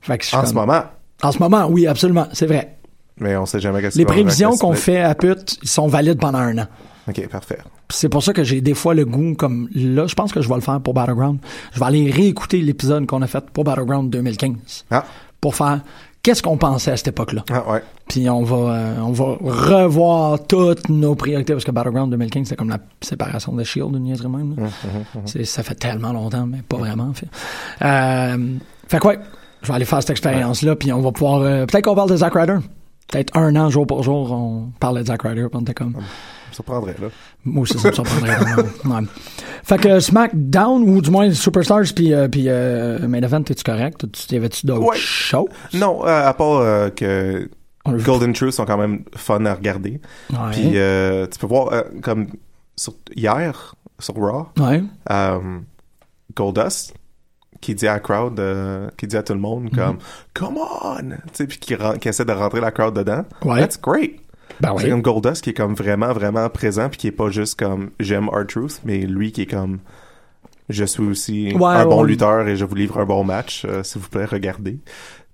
Speaker 2: Fait que je suis
Speaker 3: En ce moment.
Speaker 2: En ce moment, oui, absolument, c'est vrai.
Speaker 3: Mais on sait jamais qu'est-ce
Speaker 2: Les prévisions qu'on fait à pute ils sont valides pendant un an.
Speaker 3: Ok, parfait.
Speaker 2: C'est pour ça que j'ai des fois le goût, comme là, je pense que je vais le faire pour Battleground. Je vais aller réécouter l'épisode qu'on a fait pour Battleground 2015
Speaker 3: Ah,
Speaker 2: pour faire qu'est-ce qu'on pensait à cette époque-là.
Speaker 3: ah ouais.
Speaker 2: Puis on va, euh, on va revoir toutes nos priorités parce que Battleground 2015, c'est comme la séparation de Shield, une niaiserie même. là. C'est- Ça fait tellement longtemps, mais pas vraiment, en fait. Euh, fait quoi, je vais aller faire cette expérience-là, puis on va pouvoir. euh, Peut-être qu'on parle de Zack Ryder. Peut-être un an, jour pour jour, on parlait de Zack Ryder, on était comme.
Speaker 3: Ça me surprendrait, là.
Speaker 2: Moi aussi, ça me surprendrait. Ouais. Fait que SmackDown, ou du moins Superstars, puis, euh, puis euh, Main Event, es-tu correct? Y avait-tu d'autres
Speaker 3: Ouais.
Speaker 2: choses?
Speaker 3: Non, euh, à part euh, que Golden Truth sont quand même fun à regarder. Puis euh, tu peux voir, euh, comme sur- hier, sur Raw, Goldust qui dit à la crowd, euh, qui dit à tout le monde
Speaker 2: Mm-hmm.
Speaker 3: comme Come on! Tu sais, puis qui, essaie de rentrer la crowd dedans.
Speaker 2: Ouais.
Speaker 3: That's great!
Speaker 2: Ben
Speaker 3: C'est
Speaker 2: ouais.
Speaker 3: comme Goldust qui est comme vraiment, vraiment présent, puis qui est pas juste comme j'aime our truth, mais lui qui est comme je suis aussi
Speaker 2: Ouais,
Speaker 3: un bon lutteur et je vous livre un bon match, euh, s'il vous plaît, regardez.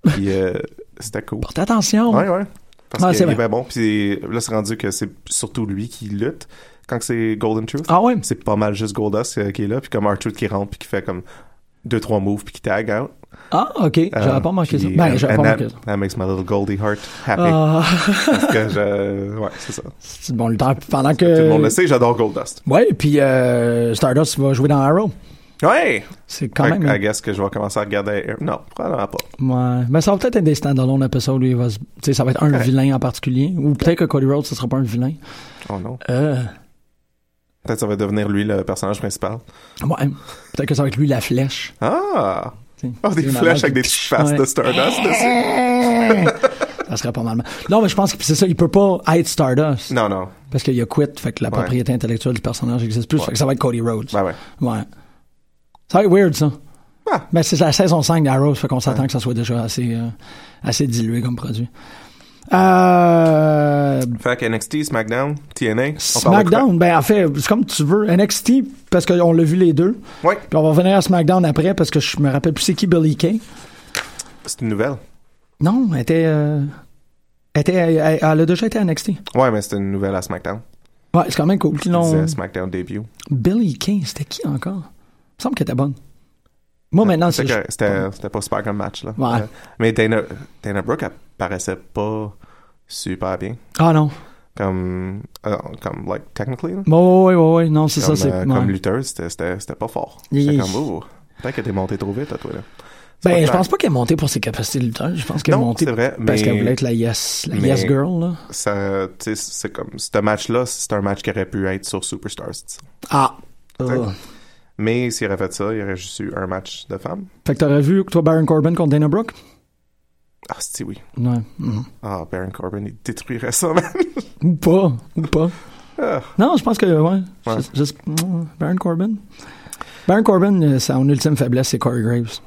Speaker 3: Puis euh, (laughs) c'était cool.
Speaker 2: Porte attention.
Speaker 3: Ouais, ouais. Parce qu'il
Speaker 2: c'est
Speaker 3: est bien bon. Puis là, c'est rendu que c'est surtout lui qui lutte quand c'est Golden Truth.
Speaker 2: Ah ouais?
Speaker 3: C'est pas mal juste Goldust euh, qui est là, puis comme R-Truth qui rentre, puis qui fait comme deux, trois moves, puis qui tag out.
Speaker 2: Ah, ok. J'avais
Speaker 3: Euh,
Speaker 2: pas manqué ça. Ben,
Speaker 3: and
Speaker 2: pas
Speaker 3: that,
Speaker 2: manqué ça.
Speaker 3: that makes my little Goldie heart happy.
Speaker 2: Ah,
Speaker 3: Parce que je... Ouais, c'est ça.
Speaker 2: c'est bon lutteur. Pendant que.
Speaker 3: Tout le monde le sait, j'adore Goldust.
Speaker 2: Ouais, puis euh, Stardust va jouer dans Arrow.
Speaker 3: Ouais!
Speaker 2: C'est quand même.
Speaker 3: que I guess que je vais commencer à regarder... Non, probablement pas.
Speaker 2: Ouais. Mais ça va peut-être être des stand-alone épisodes où il va se- Tu sais, ça va être un
Speaker 3: Ouais.
Speaker 2: vilain en particulier. Ou peut-être que Cody Rhodes, ce sera pas un vilain.
Speaker 3: Oh non.
Speaker 2: Euh.
Speaker 3: Peut-être que ça va devenir lui le personnage principal.
Speaker 2: Ouais. Peut-être que ça va être lui la flèche.
Speaker 3: Ah! Oh, des flèches avec des petites faces
Speaker 2: Ouais.
Speaker 3: de Stardust dessus. (laughs)
Speaker 2: Ça serait pas mal. Non, mais je pense que c'est ça. Il peut pas être Stardust.
Speaker 3: Non, non.
Speaker 2: Parce qu'il a quit. Fait que la
Speaker 3: Ouais.
Speaker 2: propriété intellectuelle du personnage existe plus.
Speaker 3: Ouais.
Speaker 2: Fait que ça va être Cody Rhodes.
Speaker 3: Ben ouais.
Speaker 2: Ouais. Ça va être weird, ça.
Speaker 3: Ah.
Speaker 2: Mais c'est la saison 5 d'Arrow, fait qu'on s'attend que ça soit déjà assez, euh, assez dilué comme produit. Euh,
Speaker 3: Fait que NXT, SmackDown, TNA.
Speaker 2: SmackDown, ben en fait, c'est comme tu veux. NXT, parce qu'on l'a vu les deux.
Speaker 3: Ouais,
Speaker 2: Puis on va revenir à SmackDown après, parce que je me rappelle plus c'est qui Billy Kay.
Speaker 3: c'est une nouvelle.
Speaker 2: Non, elle était... euh, elle, était elle, elle a déjà été à NXT.
Speaker 3: Ouais, mais c'est une nouvelle à SmackDown.
Speaker 2: Ouais, c'est quand même cool.
Speaker 3: disait SmackDown debut.
Speaker 2: Billy Kay, c'était qui encore? Il me semble qu'elle était bonne. Moi, maintenant, c'est...
Speaker 3: C'était C'était c'était pas super comme match, là.
Speaker 2: Ouais.
Speaker 3: Euh, mais Dana, Dana Brooke, elle paraissait pas super bien.
Speaker 2: Ah non.
Speaker 3: Comme, euh, comme like, technically, là.
Speaker 2: Bon, ouais, ouais. Non, c'est ça,
Speaker 3: Comme,
Speaker 2: c'est...
Speaker 3: euh,
Speaker 2: ouais.
Speaker 3: comme lutteuse, c'était- c'était c'était pas fort. J'étais comme, oh, peut-être que t'es monté trop vite, à toi, là.
Speaker 2: Ben,
Speaker 3: pas
Speaker 2: je pense pas qu'elle est montée pour ses capacités de lutteur. Je pense qu'elle est montée
Speaker 3: vrai,
Speaker 2: parce qu'elle voulait être la yes, la yes girl, là.
Speaker 3: Ça, tu sais, c'est comme, ce match-là, c'est un match qui aurait pu être sur Superstars.
Speaker 2: Ah.
Speaker 3: Mais s'il aurait fait ça, il y aurait juste eu un match de femmes.
Speaker 2: Fait que t'aurais vu, toi, Baron Corbin contre Dana Brooke?
Speaker 3: Ah, c'est oui.
Speaker 2: Ouais. Mhm.
Speaker 3: Ah, Baron Corbin, il détruirait ça, man. (laughs)
Speaker 2: Ou pas. Ou pas.
Speaker 3: Ah.
Speaker 2: Non, je pense que, ouais.
Speaker 3: Ouais.
Speaker 2: Juste, juste- mm, Baron Corbin. Baron Corbin, euh, son ultime faiblesse, c'est Corey Graves.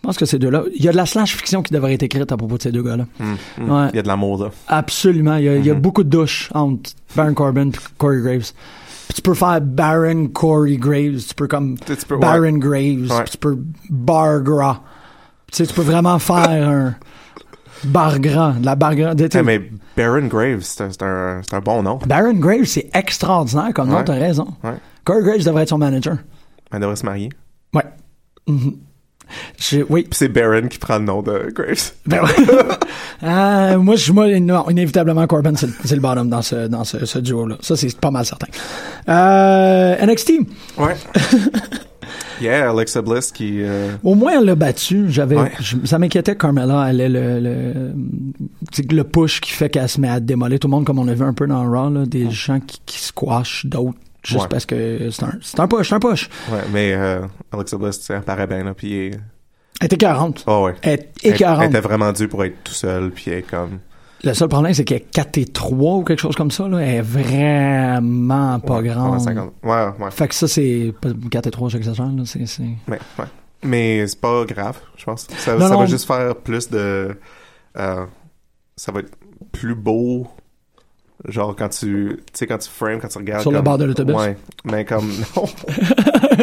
Speaker 2: Je pense que ces deux-là. Il y a de la slash fiction qui devrait être écrite à propos de ces deux gars-là.
Speaker 3: Hum.
Speaker 2: Ouais.
Speaker 3: Il y a de l'amour, là.
Speaker 2: Absolument. Il y a, il y a
Speaker 3: Mhm.
Speaker 2: beaucoup de douches entre Baron Corbin et Corey Graves. Tu peux faire Baron Corey Graves. Tu peux comme
Speaker 3: Tu peux- ouais.
Speaker 2: Baron Graves.
Speaker 3: Ouais.
Speaker 2: Tu peux Bargra. Tu sais, tu peux vraiment faire un Bargra. De la Bargra. de-
Speaker 3: Eh, mais Baron Graves, c'est un, un, bon nom.
Speaker 2: Baron Graves, c'est extraordinaire comme nom, t'as raison. Corey Graves devrait être son manager.
Speaker 3: Elle devrait se marier.
Speaker 2: Ouais. Je- oui.
Speaker 3: Puis c'est Baron qui prend le nom de Graves.
Speaker 2: Ben ouais. (laughs) Ah, moi, je, moi, non, inévitablement, Corbin, c'est le, bottom dans ce, dans ce, ce duo-là. Ça, c'est pas mal certain. Euh, NXT,
Speaker 3: Ouais. (laughs) yeah, Alexa Bliss qui... euh,
Speaker 2: au moins, elle l'a battu. J'avais,
Speaker 3: Ouais.
Speaker 2: ça m'inquiétait que Carmella allait le, le, le push qui fait qu'elle se met à démolir tout le monde, comme on a vu un peu dans Raw, là, des gens qui, qui squashent d'autres. Juste
Speaker 3: Ouais.
Speaker 2: parce que c'est un, c'est un push, c'est un push.
Speaker 3: Ouais, mais euh, Alexa Bliss, elle paraît bien, là, puis... elle-
Speaker 2: était 40.
Speaker 3: Oh, ouais.
Speaker 2: Elle
Speaker 3: Elle, elle était vraiment due pour être tout seul, puis elle est comme...
Speaker 2: Le seul problème, c'est qu'elle est 4 et 3 ou quelque chose comme ça. Là. Elle est vraiment pas
Speaker 3: Ouais,
Speaker 2: grande.
Speaker 3: ouais, 50. Ouais, ouais.
Speaker 2: Fait que ça, c'est... pas- 4 et 3, j'exagère. Là. C'est, c'est...
Speaker 3: Mais, ouais. Mais c'est pas grave, je pense. Ça,
Speaker 2: Non,
Speaker 3: ça
Speaker 2: non.
Speaker 3: va juste faire plus de. euh, ça va être plus beau. Genre quand tu. Tu sais, quand tu frames, quand tu regardes.
Speaker 2: Sur le bord de l'autobus?
Speaker 3: Ouais. Mais comme. (laughs) Non. (laughs)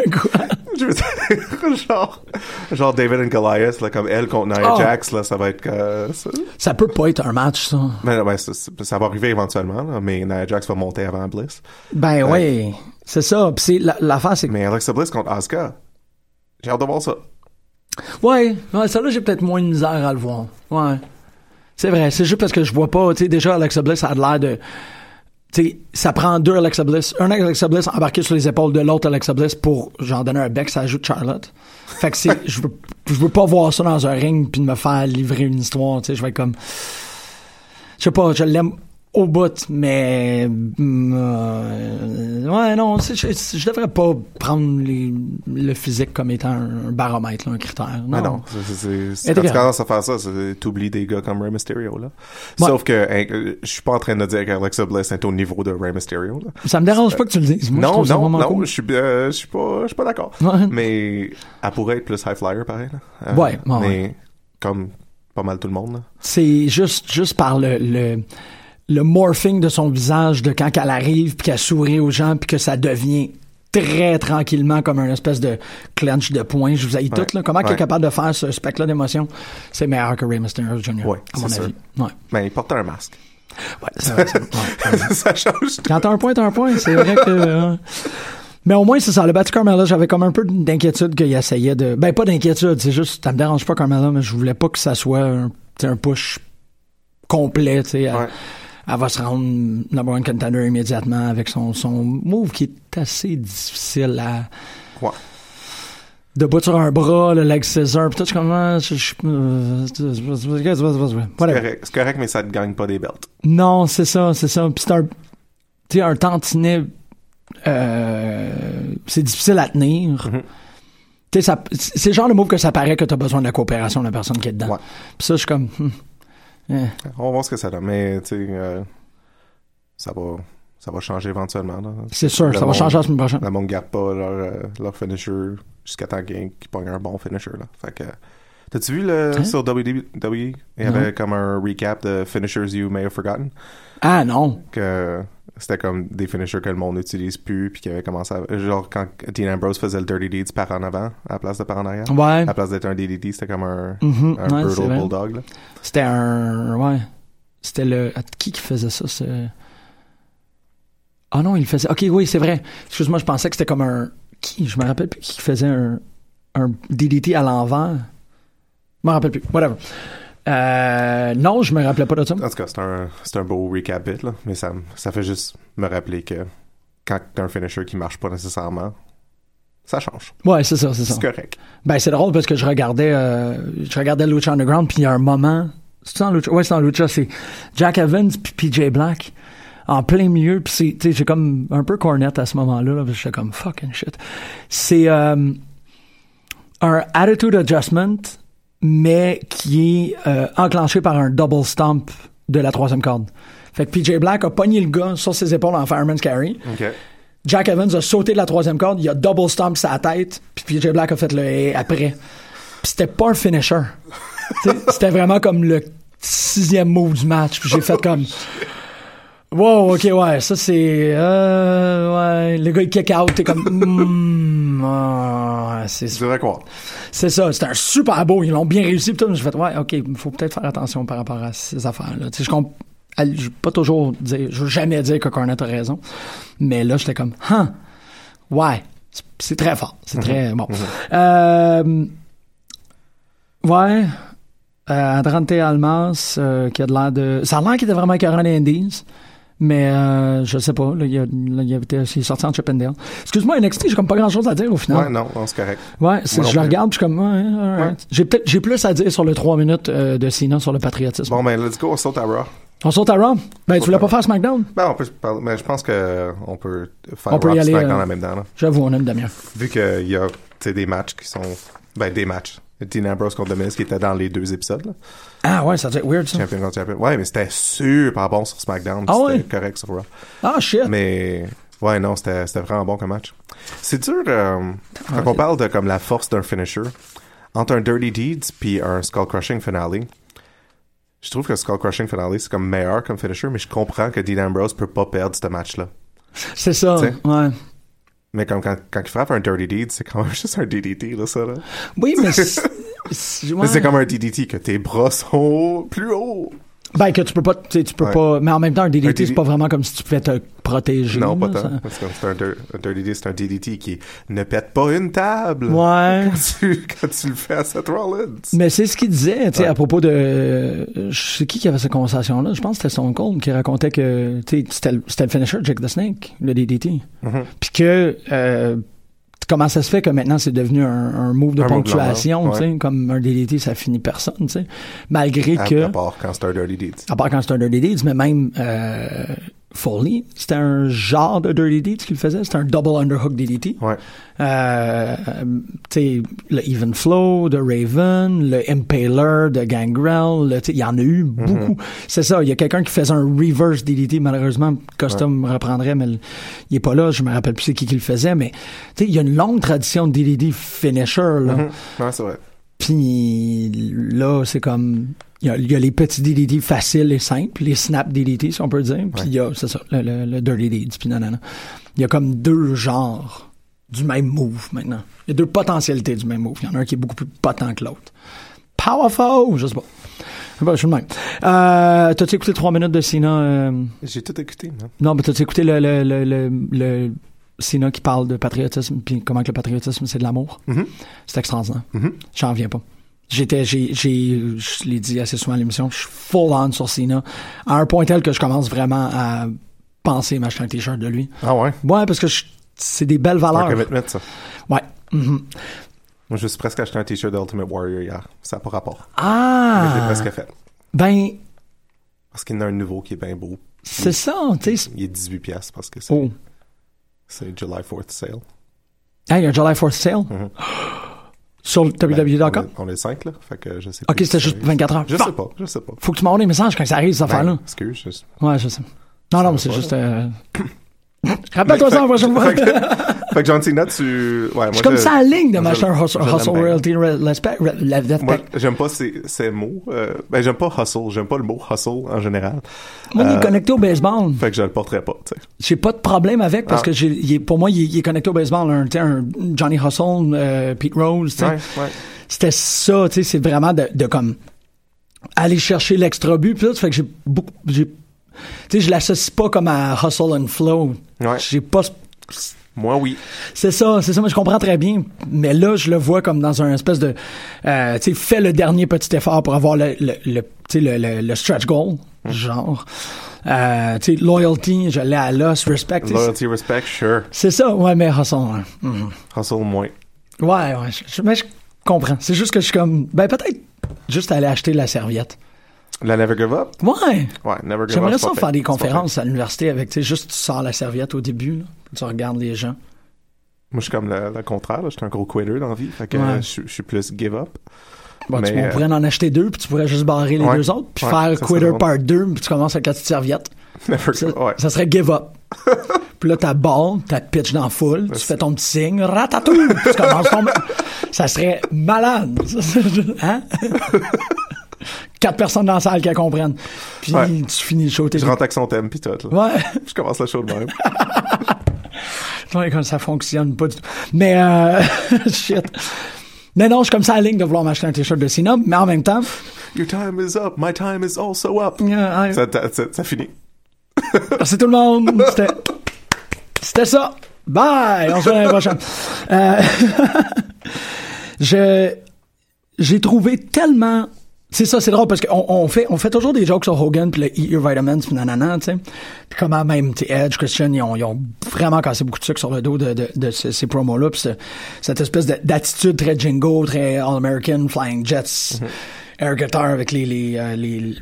Speaker 3: (laughs) Je veux dire, genre. Genre David and Goliath, là, comme elle contre Nia
Speaker 2: Oh.
Speaker 3: Jax, là, ça va être. euh, ça.
Speaker 2: Ça peut pas être un match, ça.
Speaker 3: Ouais, ça, ça- va arriver éventuellement, là, mais Nia Jax va monter avant Bliss.
Speaker 2: Ben oui, c'est ça. Puis c'est, la- c'est.
Speaker 3: Mais Alexa Bliss contre Asuka. J'ai hâte de voir ça.
Speaker 2: Ouais, ouais, ça là, j'ai peut-être moins de misère à le voir. Ouais. C'est vrai, c'est juste parce que je vois pas, tu sais, déjà, Alexa Bliss a l'air de... Ça prend deux Alexa Bliss. Un Alexa Bliss embarqué sur les épaules de l'autre Alexa Bliss pour, genre, donner un bec, ça ajoute Charlotte. Fait que c'est... (laughs) je veux, je veux pas voir ça dans un ring puis de me faire livrer une histoire, tu sais, je vais être comme... Je sais pas, je l'aime au bout, mais... mm, euh, ouais, non, je, je devrais pas prendre les- le physique comme étant un, un baromètre, là, un critère.
Speaker 3: Mais non, c'est- c'est- quand tu commences à faire ça, t'oublies des gars comme Rey Mysterio, là.
Speaker 2: Ouais.
Speaker 3: Sauf que, hein, euh, je suis pas en train de dire qu'Alexa Bliss est au niveau de Rey Mysterio, là.
Speaker 2: Ça me dérange pas que tu le dises. Moi, je
Speaker 3: non, non, non,
Speaker 2: cool.
Speaker 3: je suis, euh, je suis pas, je suis pas d'accord.
Speaker 2: Ouais.
Speaker 3: Mais, elle pourrait être plus high flyer, pareil, là. Euh,
Speaker 2: Ouais, ouais,
Speaker 3: Mais,
Speaker 2: ouais.
Speaker 3: comme pas mal tout le monde.
Speaker 2: C'est juste, juste par le, le, le morphing de son visage de quand elle arrive puis qu'elle sourit aux gens puis que ça devient très tranquillement comme un espèce de clench de poing. Je vous haïs
Speaker 3: Ouais.
Speaker 2: tout, là. Comment elle est
Speaker 3: Ouais.
Speaker 2: capable de faire ce spectre-là d'émotion? C'est meilleur que Rey Mysterio Jr.
Speaker 3: Ouais,
Speaker 2: à mon avis. Ouais.
Speaker 3: Mais il porte un masque.
Speaker 2: Ouais, vrai. (laughs) Ouais.
Speaker 3: ça change.
Speaker 2: Quand t'as un point, t'as un point. C'est vrai que. euh, Mais au moins, c'est ça. Le battu Carmella, j'avais comme un peu d'inquiétude qu'il essayait de. Ben, pas d'inquiétude. C'est juste, ça me dérange pas Carmella, mais je voulais pas que ça soit un, un push complet. Tu sais,
Speaker 3: Ouais.
Speaker 2: Elle va se rendre number one contender immédiatement avec son, son move qui est assez difficile à.
Speaker 3: Ouais.
Speaker 2: Debout sur un bras, le leg scissor, pis tout, je suis comme, ah, je- je- euh,
Speaker 3: C'est correct, mais ça te gagne pas des belts.
Speaker 2: Non, c'est ça, c'est ça. Puis c'est un, tu sais, un tantinet, euh, c'est difficile à tenir. Tu sais, ça- c'est le genre de move que ça paraît que t'as besoin de la coopération de la personne qui est dedans.
Speaker 3: Ouais.
Speaker 2: Puis ça, je suis comme, hmm, eh.
Speaker 3: On va voir ce que ça donne, mais, tu sais, euh, ça va, ça va changer éventuellement,
Speaker 2: c'est sûr,
Speaker 3: Le
Speaker 2: ça va changer la semaine prochaine.
Speaker 3: Le monde garde pas leur, euh, leur finisher jusqu'à temps qu'ils qu'ils pognent un bon finisher. Là. Fait que, t'as-tu vu le,
Speaker 2: Hein?
Speaker 3: sur WWE? Il y avait comme un recap de finishers you may have forgotten?
Speaker 2: Ah non.
Speaker 3: Que c'était comme des finishers que le monde n'utilise plus. Puis qui avait commencé à. Genre quand Dean Ambrose faisait le Dirty Deeds par en avant à la place de par en arrière.
Speaker 2: Ouais.
Speaker 3: À la place d'être un DDT, c'était comme un,
Speaker 2: Mhm,
Speaker 3: un
Speaker 2: ouais,
Speaker 3: Brutal. Bulldog. Là.
Speaker 2: C'était un, ouais. C'était le, ah, qui qui faisait ça, c'est... Ah non, il faisait. Ok, oui, c'est vrai. Excuse-moi, je pensais que c'était comme un, qui, je me rappelle plus qui faisait un, un DDT à l'envers. Je me rappelle plus. Whatever. Euh, non, je me rappelais pas de ça.
Speaker 3: En tout cas, c'est un, c'est un beau recap bit. Là. Mais ça, ça fait juste me rappeler que quand t'as un finisher qui marche pas nécessairement, ça change.
Speaker 2: Ouais, c'est ça, c'est ça.
Speaker 3: C'est correct.
Speaker 2: Ben, c'est drôle parce que je regardais, euh, je regardais Lucha Underground, puis il y a un moment, c'est en Lucha, ouais, c'est en Lucha, c'est Jack Evans puis PJ Black en plein milieu, puis c'est, tu sais, j'ai comme un peu cornette à ce moment-là, là, parce que j'étais comme fucking shit. C'est euh, un attitude adjustment, mais qui est euh, enclenché par un double stomp de la troisième corde. Fait que PJ Black a pogné le gars sur ses épaules en fireman's carry.
Speaker 3: OK.
Speaker 2: Jack Evans a sauté de la troisième corde, il a double stomp sa tête, puis PJ Black a fait le après. Puis c'était pas un finisher. (laughs) C'était vraiment comme le sixième move du match, puis j'ai fait comme Wow, ok, ouais, ça c'est. Euh, ouais, le gars il kick out, t'es comme. (laughs) Hmm, ah, c'est
Speaker 3: quoi?
Speaker 2: c'est ça, c'était un super beau, ils l'ont bien réussi. Puis tout, j'ai fait, ouais, ok, il faut peut-être faire attention par rapport à ces affaires-là. Tu sais, je comp- elle- je veux pas toujours dire, je veux jamais dire que Cornette a raison, mais là, j'étais comme, hein, ouais, c'est- c'est très fort, c'est très bon. Euh, ouais, euh, Andrante Almas, euh, qui a de l'air de, ça a l'air qu'il était vraiment écœurant des Indies. Mais euh, je sais pas, là, il, a, là, il, a il est sorti en Chippendale. Excuse-moi, NXT, j'ai comme pas grand chose à dire au final.
Speaker 3: Ouais, non, non, c'est correct.
Speaker 2: Ouais, je le regarde, je suis comme, ouais. J'ai peut-être, j'ai plus à dire sur le 3 minutes euh, de Cena sur le patriotisme.
Speaker 3: Bon, ben, let's go, on saute à Raw.
Speaker 2: On saute à Raw? Ben, tu voulais pas faire SmackDown?
Speaker 3: Ben, on peut parler, mais je pense que on peut faire
Speaker 2: On peut
Speaker 3: Raw
Speaker 2: y aller,
Speaker 3: SmackDown
Speaker 2: euh,
Speaker 3: en même temps, là.
Speaker 2: J'avoue, on a une demi-heure.
Speaker 3: Vu qu'il y a, des matchs qui sont, ben, des matchs. Dean Ambrose contre Miz qui était dans les deux épisodes. Là.
Speaker 2: Ah ouais, ça doit être weird, ça.
Speaker 3: Champion contre champion. Ouais, mais c'était super bon sur SmackDown.
Speaker 2: Ah
Speaker 3: c'était
Speaker 2: ouais?
Speaker 3: correct sur Raw.
Speaker 2: Ah, shit.
Speaker 3: Mais ouais, non, c'était c'était vraiment bon comme match. C'est dur euh, quand on parle de comme la force d'un finisher entre un Dirty Deeds puis un Skull Crushing finale. Je trouve que Skull Crushing finale c'est comme meilleur comme finisher, mais je comprends que Dean Ambrose peut pas perdre ce match-là.
Speaker 2: C'est ça,
Speaker 3: T'sais.
Speaker 2: ouais.
Speaker 3: Mais comme quand, quand il frappe un Dirty Deed, c'est quand même (laughs) juste un DDT, là, ça, là.
Speaker 2: Oui, mais (laughs) c'est...
Speaker 3: Mais comme un DDT que tes bras sont plus hauts.
Speaker 2: Ben, que tu peux pas, tu peux
Speaker 3: Ouais.
Speaker 2: pas, mais en même temps, un DDT,
Speaker 3: DDT.
Speaker 2: c'est pas vraiment comme si tu pouvais te protéger.
Speaker 3: Non, pas
Speaker 2: là,
Speaker 3: tant.
Speaker 2: ça-
Speaker 3: c'est un, Deed, c'est un DDT qui ne pète pas une table.
Speaker 2: Ouais. (laughs)
Speaker 3: Quand tu, quand tu le fais à Seth Rollins.
Speaker 2: Mais c'est ce qu'il disait, tu sais,
Speaker 3: Ouais.
Speaker 2: à propos de, je sais qui qui avait cette conversation-là. Je pense que c'était Stone Cold qui racontait que, tu sais, c'était le- finisher de Jake the Snake, le DDT.
Speaker 3: Mhm.
Speaker 2: Puis que, euh, comment ça se fait que maintenant c'est devenu un, un move de
Speaker 3: Un
Speaker 2: ponctuation, tu sais, comme un DDT, ça finit personne, tu sais. Malgré
Speaker 3: À,
Speaker 2: que,
Speaker 3: à part quand c'est un Dirty Deed.
Speaker 2: à part quand c'est un Dirty Deeds, mais même euh, Foley, c'était un genre de Dirty Deeds qu'il faisait, c'était un double underhook DDT.
Speaker 3: Ouais.
Speaker 2: Euh, tu sais, le Even Flow de Raven, le Impaler de Gangrel, il y en a eu beaucoup. C'est ça, il y a quelqu'un qui faisait un reverse DDT, malheureusement, Custom reprendrait, mais il est pas là, je me rappelle plus c'est qui qui le faisait, mais tu sais, il y a une longue tradition de DDT finisher, là.
Speaker 3: Mhm. Ouais, c'est vrai.
Speaker 2: Puis là, c'est comme. Il y, a, il y a les petits DDT faciles et simples, les snap DDT, si on peut dire. Puis il y a, c'est ça, le, le, le dirty deeds, puis nanana. Il y a comme deux genres du même move maintenant. Il y a deux potentialités du même move. Il y en a un qui est beaucoup plus potent que l'autre. Powerful! Je sais pas. Je suis le même. Euh, t'as-tu écouté trois minutes de Cena? euh,
Speaker 3: J'ai tout écouté, man.
Speaker 2: Non, mais t'as-tu écouté le, le, le, le, Cena qui parle de patriotisme, puis comment que le patriotisme, c'est de l'amour?
Speaker 3: Mhm.
Speaker 2: C'est extraordinaire.
Speaker 3: Mhm.
Speaker 2: J'en reviens pas. J'étais, j'ai, j'ai, je l'ai dit assez souvent à l'émission, je suis full on sur Cena, à un point tel que je commence vraiment à penser m'acheter un t-shirt de lui.
Speaker 3: Ah ouais?
Speaker 2: Ouais, parce que c'est des belles
Speaker 3: un
Speaker 2: valeurs.
Speaker 3: commitment, ça.
Speaker 2: Ouais. Mhm.
Speaker 3: Moi, je suis presque acheté un t-shirt d'Ultimate Warrior hier. Ça n'a pas rapport. Mais je l'ai
Speaker 2: Ah!
Speaker 3: presque fait.
Speaker 2: Ben,
Speaker 3: Parce qu'il y en a un nouveau qui est bien beau.
Speaker 2: c'est ça, tu sais.
Speaker 3: Il est 18$ piastres parce que c'est
Speaker 2: Oh.
Speaker 3: C'est July 4th sale.
Speaker 2: Ah, il y a un July 4th sale?
Speaker 3: Mhm. (gasps)
Speaker 2: Sur le
Speaker 3: Ben,
Speaker 2: www.com?
Speaker 3: on, est, on est 5, là. Fait que je sais
Speaker 2: Ok,
Speaker 3: plus
Speaker 2: c'était juste
Speaker 3: ça-
Speaker 2: 24 heures.
Speaker 3: Je sais pas, je sais pas.
Speaker 2: Faut que tu m'envoies des messages quand ça arrive, cette affaire-là.
Speaker 3: Ben, excuse, je-
Speaker 2: Ouais, je sais. Non, non, mais c'est juste. (coughs) Rappelle-toi ça la prochaine fois.
Speaker 3: fait, que, fait que John Cena, tu. Ouais, moi,
Speaker 2: Je suis comme ça à la ligne de
Speaker 3: moi,
Speaker 2: un hustle, hustle
Speaker 3: bien.
Speaker 2: royalty re- respect.
Speaker 3: Moi,
Speaker 2: Moi,
Speaker 3: j'aime pas ces, ces mots. Euh, ben, j'aime pas hustle. J'aime pas le mot hustle en général.
Speaker 2: il est
Speaker 3: Euh,
Speaker 2: connecté au baseball.
Speaker 3: Fait que je le porterai pas, tu sais.
Speaker 2: J'ai pas de problème avec parce
Speaker 3: Ah.
Speaker 2: que j'ai, pour moi, il est, connecté au baseball. Un, Johnny Hustle, euh, Pete Rose, tu sais.
Speaker 3: Ouais, ouais.
Speaker 2: C'était ça, tu sais, c'est vraiment de, de comme aller chercher l'extra but. Puis là, fait que j'ai beaucoup, j'ai, tu sais, je l'associe pas comme à hustle and flow.
Speaker 3: Ouais.
Speaker 2: J'ai pas,
Speaker 3: Moi, oui.
Speaker 2: C'est ça, c'est ça, mais je comprends très bien. Mais là, je le vois comme dans un espèce de, euh, tu sais, fais le dernier petit effort pour avoir le, le, le stretch goal,
Speaker 3: Hmm.
Speaker 2: genre. Euh, tu sais, loyalty, je l'ai à l'os, respect.
Speaker 3: Loyalty, respect, sure.
Speaker 2: C'est ça, ouais, mais hustle, ouais. Mhm.
Speaker 3: Hustle, moins.
Speaker 2: Ouais, ouais, je, je- mais je comprends. C'est juste que je suis comme, ben peut-être juste aller acheter la serviette.
Speaker 3: La Never Give Up?
Speaker 2: Ouais.
Speaker 3: Ouais, Never Give Up.
Speaker 2: J'aimerais ça faire des conférences à l'université avec, tu sais, juste tu sors la serviette au début, là, tu regardes les gens.
Speaker 3: Moi, je suis comme le, le contraire. là. Je suis un gros quitter dans la vie. Fait que
Speaker 2: Ouais.
Speaker 3: je, je suis plus give up.
Speaker 2: Bon, tu, on
Speaker 3: euh,
Speaker 2: pourrait en acheter deux, puis tu pourrais juste barrer les
Speaker 3: Ouais.
Speaker 2: deux autres, puis
Speaker 3: Ouais,
Speaker 2: faire Quitter. Part 2, puis tu commences avec la petite serviette. (laughs)
Speaker 3: Never
Speaker 2: Ça,
Speaker 3: Give Up. Ouais.
Speaker 2: ça serait Give Up. (laughs) puis là, t'as ball, t'as pitch dans la foule, tu fais ton petit signe, ratatouille, puis tu commences ton... (laughs) Ça serait malade. hein? Quatre personnes dans la salle qui comprennent. Puis
Speaker 3: Ouais.
Speaker 2: tu finis le show.
Speaker 3: Je rentre avec son thème pis tout. Là.
Speaker 2: Ouais. (laughs)
Speaker 3: Je commence le show de même. (laughs)
Speaker 2: Ouais, comme ça fonctionne pas du tout. Mais, euh, (laughs) shit. Mais non, je suis comme ça à la ligne de vouloir m'acheter un t-shirt de Cena, mais en même temps,
Speaker 3: Your time is up. My time is also up. Ça, ça, ça, ça finit.
Speaker 2: Merci tout le monde. C'était, c'était ça. Bye. On se voit l'année prochaine. Euh, je, j'ai trouvé tellement. C'est ça, c'est drôle parce qu'on on fait, on fait toujours des jokes sur Hogan puis le Eat Your Vitamins puis nanana, tu sais. Puis comment même, tu sais, Edge, Christian, ils ont, ils ont vraiment cassé beaucoup de sucre sur le dos de, de, de ces, ces promos-là. Puis ce- cette espèce de- d'attitude très jingo, très All-American, Flying Jets, air guitar avec les, les, euh, les,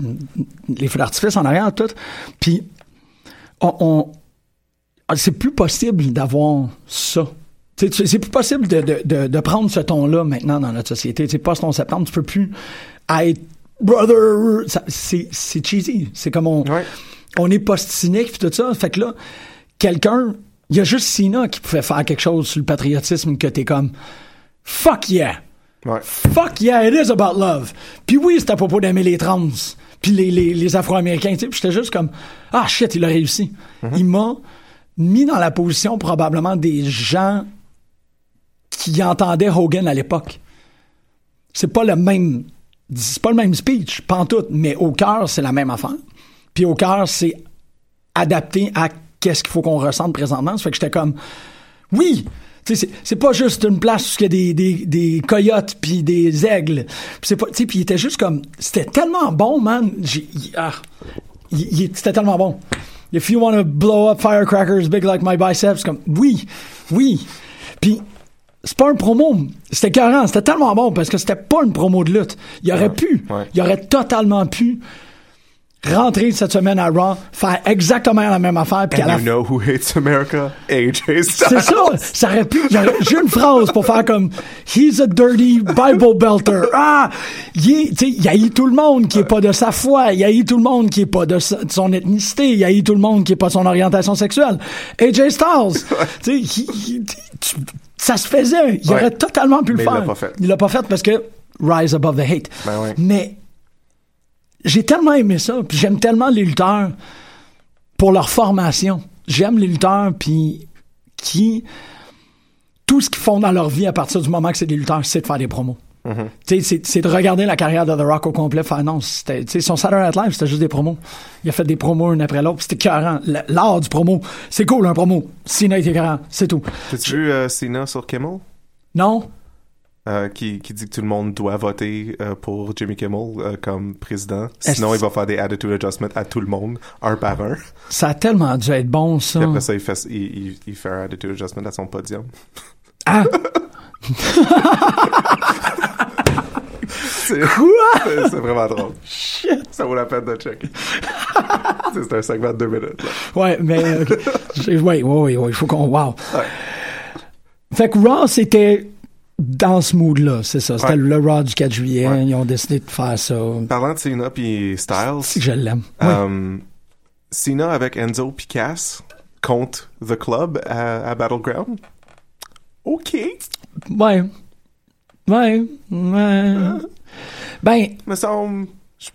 Speaker 2: les feux d'artifice en arrière, tout. Puis on, on- ah, c'est plus possible d'avoir ça Tu sais, tu- c'est plus possible de, de, de, de prendre ce ton-là maintenant dans notre société. Pas ce ton septembre, tu peux plus être brother. C'est cheesy. C'est comme on,
Speaker 3: Ouais.
Speaker 2: on est post-cynique puis tout ça. Fait que là, quelqu'un, il y a juste Sina qui pouvait faire quelque chose sur le patriotisme que t'es comme fuck yeah.
Speaker 3: Ouais.
Speaker 2: Fuck yeah, it is about love. Puis oui, c'est à propos d'aimer les trans, puis les, les, les Afro-Américains. tu sais. Puis j'étais juste comme, ah shit, il a réussi. Il m'a mis dans la position probablement des gens qui entendaient Hogan à l'époque. C'est pas le même, c'est pas le même speech, pas en tout, mais au cœur, c'est la même affaire. Puis au cœur, c'est adapté à qu'est-ce qu'il faut qu'on ressente présentement. Ça fait que j'étais comme, oui, c'est- pas juste une place où il y a des, des, des coyotes puis des aigles. Puis il était juste comme, c'était tellement bon, man. Ah, c'était tellement bon. If you want to blow up firecrackers big like my biceps, comme, oui, oui. Puis c'est pas un promo, c'était carré, c'était tellement bon parce que c'était pas une promo de lutte. Il aurait pu,
Speaker 3: ouais.
Speaker 2: il aurait totalement pu rentrer cette semaine à Raw, faire exactement la même affaire, puis à la
Speaker 3: And you know who hates America? AJ Styles.
Speaker 2: c'est ça, ça aurait pu. J'ai une phrase pour faire comme He's a dirty Bible belter. Ah, il il haït tout le monde qui est pas de sa foi, il haït tout le monde qui est pas de, sa- de son ethnicité, il haït tout le monde qui est pas de son orientation sexuelle. AJ Styles, tu il- il- ça se faisait. Il
Speaker 3: Ouais.
Speaker 2: aurait totalement pu
Speaker 3: Mais
Speaker 2: le
Speaker 3: il
Speaker 2: faire.
Speaker 3: l'a pas fait.
Speaker 2: Il l'a pas fait parce que rise above the hate.
Speaker 3: Ben.
Speaker 2: Mais j'ai tellement aimé ça, puis j'aime tellement les lutteurs pour leur formation. J'aime les lutteurs puis qui tout ce qu'ils font dans leur vie à partir du moment que c'est des lutteurs, c'est de faire des promos. Sais, c'est- de regarder la carrière de The Rock au complet, faire non, c'était, son Saturday Night Live, c'était juste des promos. Il a fait des promos un après l'autre, c'était écœurant. L- L'art du promo, c'est cool un promo. Cena est écœurant, c'est tout.
Speaker 3: T'as-tu vu euh, Cena sur Kimmel?
Speaker 2: Non?
Speaker 3: Euh, qui, qui dit que tout le monde doit voter euh, pour Jimmy Kimmel euh, comme président. Sinon, il va faire des attitude adjustments à tout le monde, un par un.
Speaker 2: Ça a tellement dû être bon, ça.
Speaker 3: Puis après ça, il fait, il, il, il fait un attitude adjustment à son podium.
Speaker 2: Ah! (laughs) (laughs)
Speaker 3: C'est vraiment drôle. Ça vaut la peine de checker. (laughs) C'est- un segment de deux minutes. là.
Speaker 2: Ouais, mais euh, ouais, ouais, ouais, il faut qu'on wow. Fait que Raw c'était dans ce mood-là, c'est ça. C'était
Speaker 3: Ouais.
Speaker 2: le Raw du 4 juillet.
Speaker 3: Ouais.
Speaker 2: Ils ont décidé de faire ça.
Speaker 3: Parlant de Cena puis Styles,
Speaker 2: C'est que je l'aime.
Speaker 3: Euh, Cena avec Enzo puis Cass contre The Club à, à Battleground? OK.
Speaker 2: Ouais. Ouais. Ouais. Ben,
Speaker 3: Me semble. Je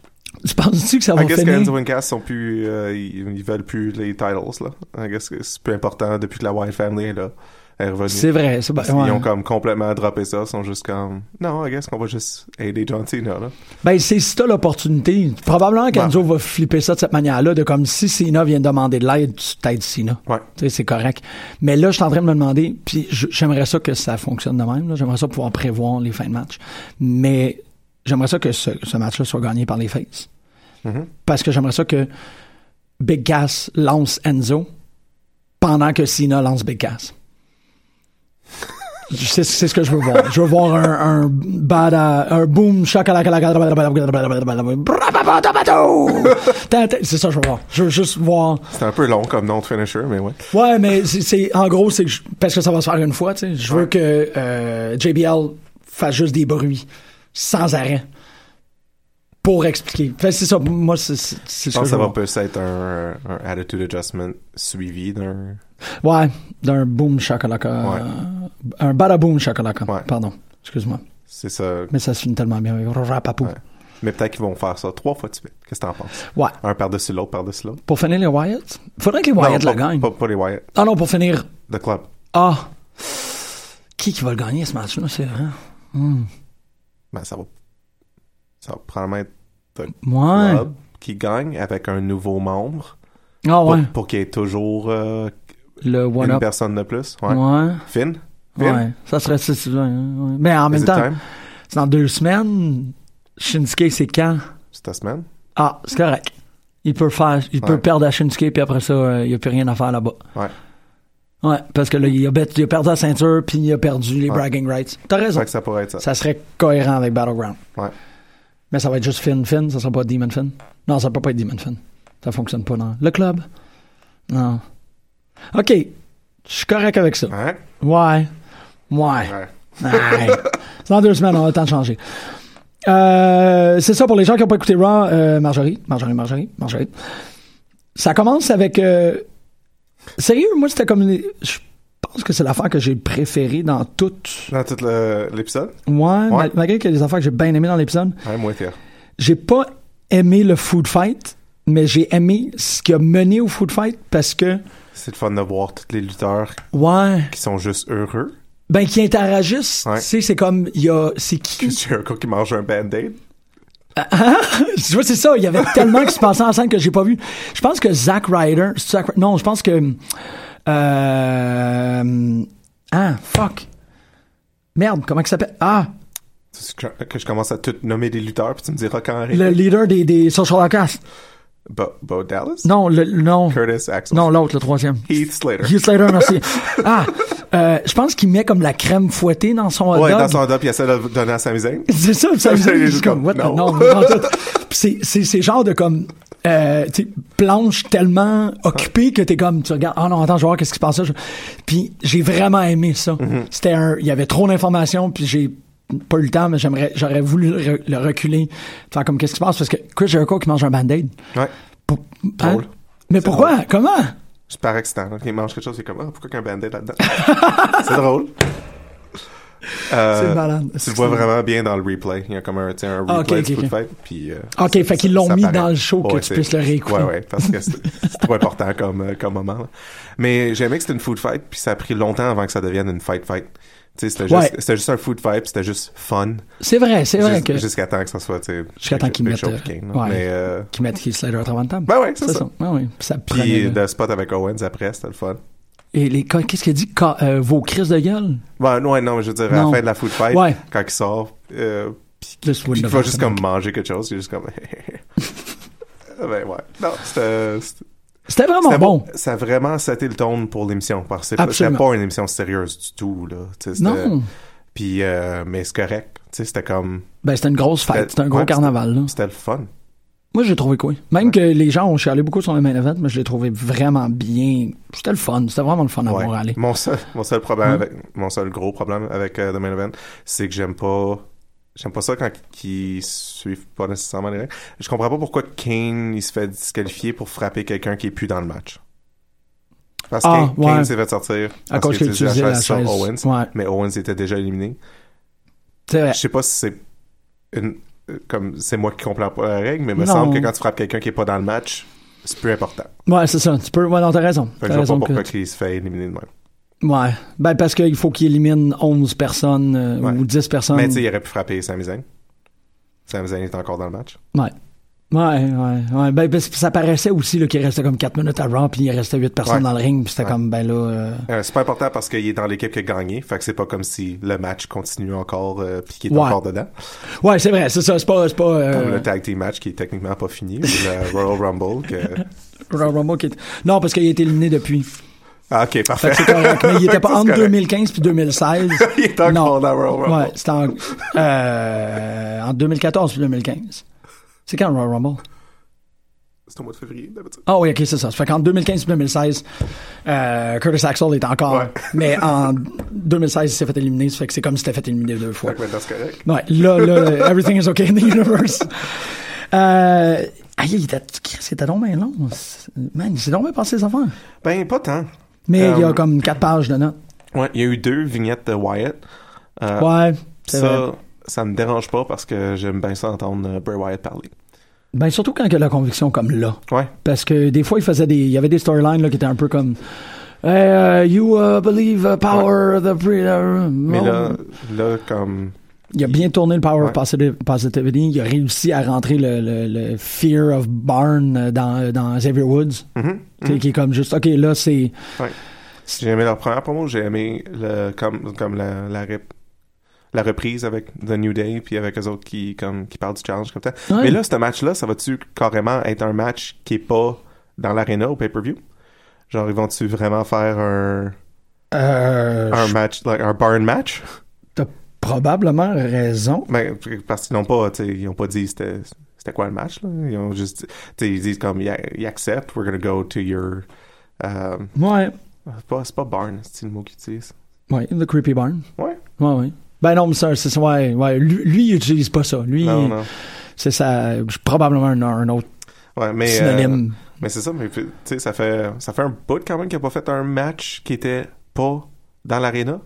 Speaker 2: tu penses-tu que ça va
Speaker 3: I guess que
Speaker 2: finir?
Speaker 3: Enzo et Cass sont plus. euh, ils, veulent plus les titles, là. I guess que c'est plus important depuis que la Wyatt Family est là.
Speaker 2: C'est vrai. C'est ben,
Speaker 3: Ils
Speaker 2: ouais.
Speaker 3: ont comme complètement droppé ça. Ils sont juste comme. Non, I guess qu'on va juste aider John Cena, là.
Speaker 2: Ben, c'est si t'as l'opportunité. Probablement qu'Enzo va flipper ça de cette manière-là, de comme si Cena vient demander de l'aide, tu t'aides Cena.
Speaker 3: Ouais.
Speaker 2: Tu sais, c'est correct. Mais là, je suis en train de me demander, puis je- j'aimerais ça que ça fonctionne de même. J'aimerais ça pouvoir prévoir les fins de match. Mais j'aimerais ça que ce, ce match-là soit gagné par les faces.
Speaker 3: Mhm.
Speaker 2: Parce que j'aimerais ça que Big Cass lance Enzo pendant que Cena lance Big Cass. (laughs) C'est ce que je veux voir. Je veux voir un, un bada, un boom, C'est ça que je veux voir. Je veux juste voir.
Speaker 3: C'est un peu long comme nom de finisher, mais ouais.
Speaker 2: Ouais, mais c'est- en gros, c'est parce que ça va se faire une fois. Tu sais, je veux
Speaker 3: Ouais.
Speaker 2: que euh, JBL fasse juste des bruits sans arrêt pour expliquer. Fait c'est ça. Moi, c'est
Speaker 3: Je pense que ça va peut-être être un, un attitude adjustment suivi d'un.
Speaker 2: Ouais, d'un boom shakalaka.
Speaker 3: Ouais.
Speaker 2: Un badaboom shakalaka.
Speaker 3: Ouais.
Speaker 2: Pardon. Excuse-moi.
Speaker 3: C'est ça.
Speaker 2: Mais ça se finit tellement bien. Rapapou.
Speaker 3: Ouais. Mais peut-être qu'ils vont faire ça trois fois de suite. Qu'est-ce que t'en penses?
Speaker 2: Ouais.
Speaker 3: Un par-dessus l'autre, par-dessus l'autre.
Speaker 2: Pour finir les Wyatt, faudrait que les Wyatt
Speaker 3: pas,
Speaker 2: gagnent.
Speaker 3: Pas, pas les Wyatt.
Speaker 2: Ah non, pour finir.
Speaker 3: The Club.
Speaker 2: Ah! Qui qui va le gagner ce match-là, c'est vrai?
Speaker 3: Ben, ça va. Ça va probablement être
Speaker 2: Ouais.
Speaker 3: Club qui gagne avec un nouveau membre.
Speaker 2: Ah
Speaker 3: Pour,
Speaker 2: ouais.
Speaker 3: pour qu'il y ait toujours euh,
Speaker 2: Le
Speaker 3: une personne de plus. Ouais.
Speaker 2: Ouais.
Speaker 3: Finn? Finn?
Speaker 2: Ouais. Ça serait. ouais. Mais en
Speaker 3: Is
Speaker 2: même temps, c'est dans deux semaines. Shinsuke, c'est quand?
Speaker 3: C'est ta semaine?
Speaker 2: Ah, c'est correct. Il peut faire, il peut perdre à Shinsuke, puis après ça, euh, il n'y a plus rien à faire là-bas.
Speaker 3: Ouais.
Speaker 2: Ouais, parce que là, il a, il a perdu la ceinture, puis il a perdu les
Speaker 3: Ouais.
Speaker 2: bragging rights. T'as raison.
Speaker 3: que ça pourrait être ça.
Speaker 2: Ça serait cohérent avec Battleground.
Speaker 3: Ouais.
Speaker 2: Mais ça va être juste Finn Finn, ça sera pas Demon Finn. Non, ça peut pas être Demon Finn. Ça fonctionne pas dans le club. Non. OK. Je suis correct avec ça.
Speaker 3: Hein?
Speaker 2: Ouais. Ouais.
Speaker 3: Ouais.
Speaker 2: Ouais. C'est dans deux semaines, on a le temps de changer. Euh, c'est ça pour les gens qui n'ont pas écouté Raw. euh, Marjorie, Marjorie, Marjorie, Marjorie. Ça commence avec... euh, sérieux, moi, c'était comme... une- Je pense que c'est l'affaire que j'ai préférée dans toute...
Speaker 3: Dans tout l'épisode?
Speaker 2: Ouais,
Speaker 3: Ouais.
Speaker 2: mal- malgré qu'il y a des affaires que j'ai bien aimées dans l'épisode.
Speaker 3: Ouais, moi.
Speaker 2: J'ai pas aimé le food fight, mais j'ai aimé ce qui a mené au food fight parce que...
Speaker 3: C'est le fun de voir tous les lutteurs
Speaker 2: Ouais.
Speaker 3: qui sont juste heureux.
Speaker 2: Ben, qui interagissent.
Speaker 3: Ouais.
Speaker 2: Tu sais, c'est comme... Il y a... C'est qui... (laughs)
Speaker 3: J'ai un gars qui mange un band-aid. (laughs)
Speaker 2: Tu vois, c'est ça. Il y avait tellement qui se passait en scène que j'ai pas vu. Je pense que Zack Ryder. non, je pense que. Euh, ah, fuck. Merde, comment il s'appelle? Ah,
Speaker 3: Que je commence à tout nommer des lutteurs, puis tu me diras quand
Speaker 2: le
Speaker 3: arrêter.
Speaker 2: leader des, des Social Outcasts.
Speaker 3: Bo, Bo Dallas?
Speaker 2: Non, le, non.
Speaker 3: Curtis Axel.
Speaker 2: Non, l'autre, le troisième.
Speaker 3: Heath Slater.
Speaker 2: Heath Slater, merci. (laughs) Ah, euh, je pense qu'il met comme la crème fouettée dans son hot
Speaker 3: Ouais,
Speaker 2: dog.
Speaker 3: dans son hot, puis il essaie de le donner à sa misaine. (laughs)
Speaker 2: C'est ça, (laughs)
Speaker 3: Il est
Speaker 2: c'est
Speaker 3: juste
Speaker 2: comme, what
Speaker 3: non.
Speaker 2: non, c'est, c'est, c'est genre de comme, euh, planche tellement occupée que t'es comme, tu regardes, ah non, attends, je vais voir qu'est-ce qui se passe là. Puis j'ai vraiment aimé ça.
Speaker 3: Mm-hmm.
Speaker 2: C'était un, il y avait trop d'informations, puis j'ai pas eu le temps, mais j'aimerais, j'aurais voulu le, re- le reculer, faire comme qu'est-ce qui se passe, parce que Chris Jericho qui mange un band-aid.
Speaker 3: Ouais.
Speaker 2: Pour-
Speaker 3: Drôle.
Speaker 2: Mais pourquoi? Comment?
Speaker 3: C'est par accident. là. Il mange quelque chose, il est comme, ah, pourquoi qu'il y a un band-aid là-dedans? (laughs) c'est drôle. Euh,
Speaker 2: C'est malade.
Speaker 3: Tu le vois vraiment bien dans le replay. Il y a comme un, un
Speaker 2: Ah,
Speaker 3: replay du
Speaker 2: ok.
Speaker 3: fight. Puis, euh,
Speaker 2: Ok,
Speaker 3: ça-
Speaker 2: fait qu'ils l'ont mis
Speaker 3: paraît.
Speaker 2: dans le show que
Speaker 3: Ouais,
Speaker 2: tu puisses le réécouter.
Speaker 3: Ouais, ouais, parce que c'est c'est trop important comme, euh, comme moment. là. Mais j'aimais que c'était une food fight, puis ça a pris longtemps avant que ça devienne une fight fight. C'était
Speaker 2: Ouais.
Speaker 3: juste, juste un food fight, c'était juste fun.
Speaker 2: C'est vrai, c'est vrai que,
Speaker 3: Jusqu'à temps que ça soit, tu sais,
Speaker 2: Jusqu'à temps qu'ils mettent,
Speaker 3: là.
Speaker 2: ouais.
Speaker 3: Mais, euh,
Speaker 2: qu'ils mettent Heath Slater à travers de table.
Speaker 3: ben ouais, c'est ça.
Speaker 2: ça. Ouais, ouais. Puis ça prenait
Speaker 3: Puis
Speaker 2: le-
Speaker 3: le spot avec Owens après, c'était le fun.
Speaker 2: Et les, qu'est-ce qu'il dit? Euh, vos crises de gueule?
Speaker 3: Ouais, ouais, non, je veux dire, à
Speaker 2: Non.
Speaker 3: la fin de la food fight,
Speaker 2: Ouais.
Speaker 3: quand il sort, euh, puis il va juste comme manger quelque chose, il est juste comme... (laughs) ben ouais. Non, c'était... c'était-
Speaker 2: vraiment bon.
Speaker 3: Ça a vraiment seté le ton pour l'émission, parce que c'était pas une émission sérieuse du tout, là.
Speaker 2: Non.
Speaker 3: Puis, euh, mais c'est correct. C'était comme...
Speaker 2: Ben, c'était une grosse fête. C'était un gros
Speaker 3: ouais,
Speaker 2: carnaval.
Speaker 3: C'était le fun.
Speaker 2: Moi, j'ai trouvé quoi. Même que les gens ont chialé beaucoup sur le main event, mais je l'ai trouvé vraiment bien. C'était le fun. C'était vraiment le fun à
Speaker 3: Ouais.
Speaker 2: voir aller.
Speaker 3: Mon seul, mon seul problème
Speaker 2: Ouais.
Speaker 3: avec, mon seul gros problème avec euh, The Main Event, c'est que j'aime pas, j'aime pas ça quand ils suivent pas nécessairement les règles. Je comprends pas pourquoi Kane, il se fait disqualifier pour frapper quelqu'un qui est plus dans le match. Parce que
Speaker 2: Ah,
Speaker 3: Kane, s'est fait sortir
Speaker 2: À
Speaker 3: parce
Speaker 2: cause qu'il
Speaker 3: utilisait
Speaker 2: la
Speaker 3: sur
Speaker 2: chaise.
Speaker 3: Owens,
Speaker 2: Ouais.
Speaker 3: mais Owens était déjà éliminé. Je sais pas si c'est une, comme, c'est moi qui comprends pas la règle, mais il me
Speaker 2: Non.
Speaker 3: semble que quand tu frappes quelqu'un qui est pas dans le match, c'est plus important.
Speaker 2: Ouais, c'est ça. Tu peux. Ouais, non, t'as raison.
Speaker 3: Je vois pas
Speaker 2: raison.
Speaker 3: pourquoi
Speaker 2: que-
Speaker 3: qu'il se fait éliminer de même.
Speaker 2: Ouais. Ben, parce qu'il faut qu'il élimine 11 personnes euh,
Speaker 3: Ouais.
Speaker 2: ou 10 personnes.
Speaker 3: Mais tu sais, il aurait pu frapper Sami Zayn. Sami Zayn est encore dans le match.
Speaker 2: Ouais. Ouais, ouais, ouais. Ben, parce que ça paraissait aussi qu'il restait comme 4 minutes à Raw, puis il restait 8 personnes
Speaker 3: Ouais.
Speaker 2: dans le ring, puis c'était
Speaker 3: Ouais.
Speaker 2: comme, ben là... euh,
Speaker 3: Euh, c'est pas important parce qu'il est dans l'équipe qui a gagné. Fait que c'est pas comme si le match continue encore euh, puis qu'il est
Speaker 2: Ouais.
Speaker 3: encore dedans.
Speaker 2: Ouais, c'est vrai, c'est ça, c'est pas... C'est pas
Speaker 3: Comme le tag team match qui est techniquement pas fini. ou le (laughs) Royal Rumble. Que...
Speaker 2: Royal Rumble qui est- Non, parce qu'il a été éliminé depuis.
Speaker 3: Ah, ok,
Speaker 2: Fait
Speaker 3: parfait.
Speaker 2: que c'est correct. Mais il était (laughs) pas
Speaker 3: C'est
Speaker 2: entre
Speaker 3: correct.
Speaker 2: 2015 puis 2016. (laughs)
Speaker 3: il est encore
Speaker 2: Non.
Speaker 3: dans Royal Rumble.
Speaker 2: Ouais, c'était en, euh, en 2014 puis 2015. C'est quand Royal Rumble?
Speaker 3: C'est au mois de février, d'habitude.
Speaker 2: Ah oui, ok, c'est ça. Ça fait qu'en 2015 puis 2016, euh, Curtis Axel est encore.
Speaker 3: Ouais. (laughs)
Speaker 2: Mais en 2016, il s'est fait éliminer. Ça fait que c'est comme si c'était fait éliminer deux fois.
Speaker 3: Fait que c'est correct.
Speaker 2: Ouais, là, là, everything is okay in the universe. Euh, aïe, il était, Chris, il était donc bien long. Man, il s'est donc bien passé les affaires.
Speaker 3: Ben, pas tant.
Speaker 2: Mais il y a
Speaker 3: Euh,
Speaker 2: comme quatre pages de notes.
Speaker 3: Ouais, il y a eu deux vignettes de Wyatt. Euh,
Speaker 2: Ouais, c'est vrai.
Speaker 3: ça, ça me dérange pas parce que j'aime bien ça entendre euh, Bray Wyatt parler.
Speaker 2: Ben, surtout quand il y a la conviction comme là.
Speaker 3: Ouais.
Speaker 2: Parce que des fois, il faisait des, il y avait des storylines là, qui étaient un peu comme, Hey, uh, you uh, believe uh, power, the pre- uh,
Speaker 3: Mais là, là, comme...
Speaker 2: il a bien tourné le power of
Speaker 3: Ouais.
Speaker 2: positivity. Il a réussi à rentrer le, le, le fear of barn dans, dans Xavier Woods.
Speaker 3: Mhm.
Speaker 2: Qui est comme juste, ok, là, c'est,
Speaker 3: J'ai aimé leur première promo, j'ai aimé le, comme, comme la, la, rep- la reprise avec The New Day, puis avec les autres qui, comme, qui parlent du challenge comme ça.
Speaker 2: Ouais.
Speaker 3: Mais là, ce match-là, ça va-tu carrément être un match qui est pas dans l'arena au pay-per-view? Genre, ils vont-tu vraiment faire un,
Speaker 2: euh,
Speaker 3: un match, like, un barn match?
Speaker 2: Probablement raison.
Speaker 3: Ben, parce qu'ils n'ont pas, ils pas dit c'était, c'était quoi le match, là. Ils ont juste, ils disent comme, ils acceptent, we're gonna go to your, um,
Speaker 2: Ouais.
Speaker 3: c'est pas, pas barn, c'est le mot qu'ils utilisent.
Speaker 2: Ouais, The Creepy Barn.
Speaker 3: Ouais.
Speaker 2: Ouais, ouais. Ben non, mais ça, c'est ça, ouais, ouais. Lui, lui, il utilise pas ça. Lui, c'est ça, probablement un, un autre
Speaker 3: Ouais, mais.
Speaker 2: synonyme.
Speaker 3: euh, mais c'est ça, mais tu sais, ça fait, ça fait un bout quand même qu'il a pas fait un match qui était pas dans l'aréna.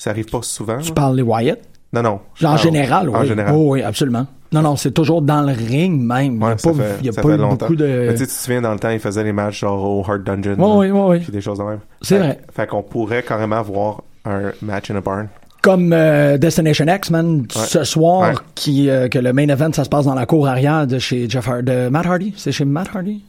Speaker 3: Ça arrive pas souvent.
Speaker 2: tu
Speaker 3: là.
Speaker 2: parles les Wyatt?
Speaker 3: Non, non.
Speaker 2: En
Speaker 3: Ah,
Speaker 2: général, oui.
Speaker 3: En général.
Speaker 2: Oh, oui, absolument. Non, non, c'est toujours dans le ring même. il n'y
Speaker 3: Ouais,
Speaker 2: a pas,
Speaker 3: fait,
Speaker 2: il y a pas eu
Speaker 3: longtemps.
Speaker 2: beaucoup de.
Speaker 3: Mais tu sais, tu te souviens, dans le temps, il faisait les matchs genre au Hard Dungeon.
Speaker 2: Oui,
Speaker 3: là,
Speaker 2: oui, oui.
Speaker 3: Puis des choses de même.
Speaker 2: C'est vrai.
Speaker 3: Fait qu'on pourrait carrément avoir un match in a barn.
Speaker 2: Comme euh, Destination X, man, ce soir,
Speaker 3: Ouais.
Speaker 2: qui, euh, que le main event, ça se passe dans la cour arrière de chez Jeff Har- de Matt Hardy? C'est chez Matt Hardy?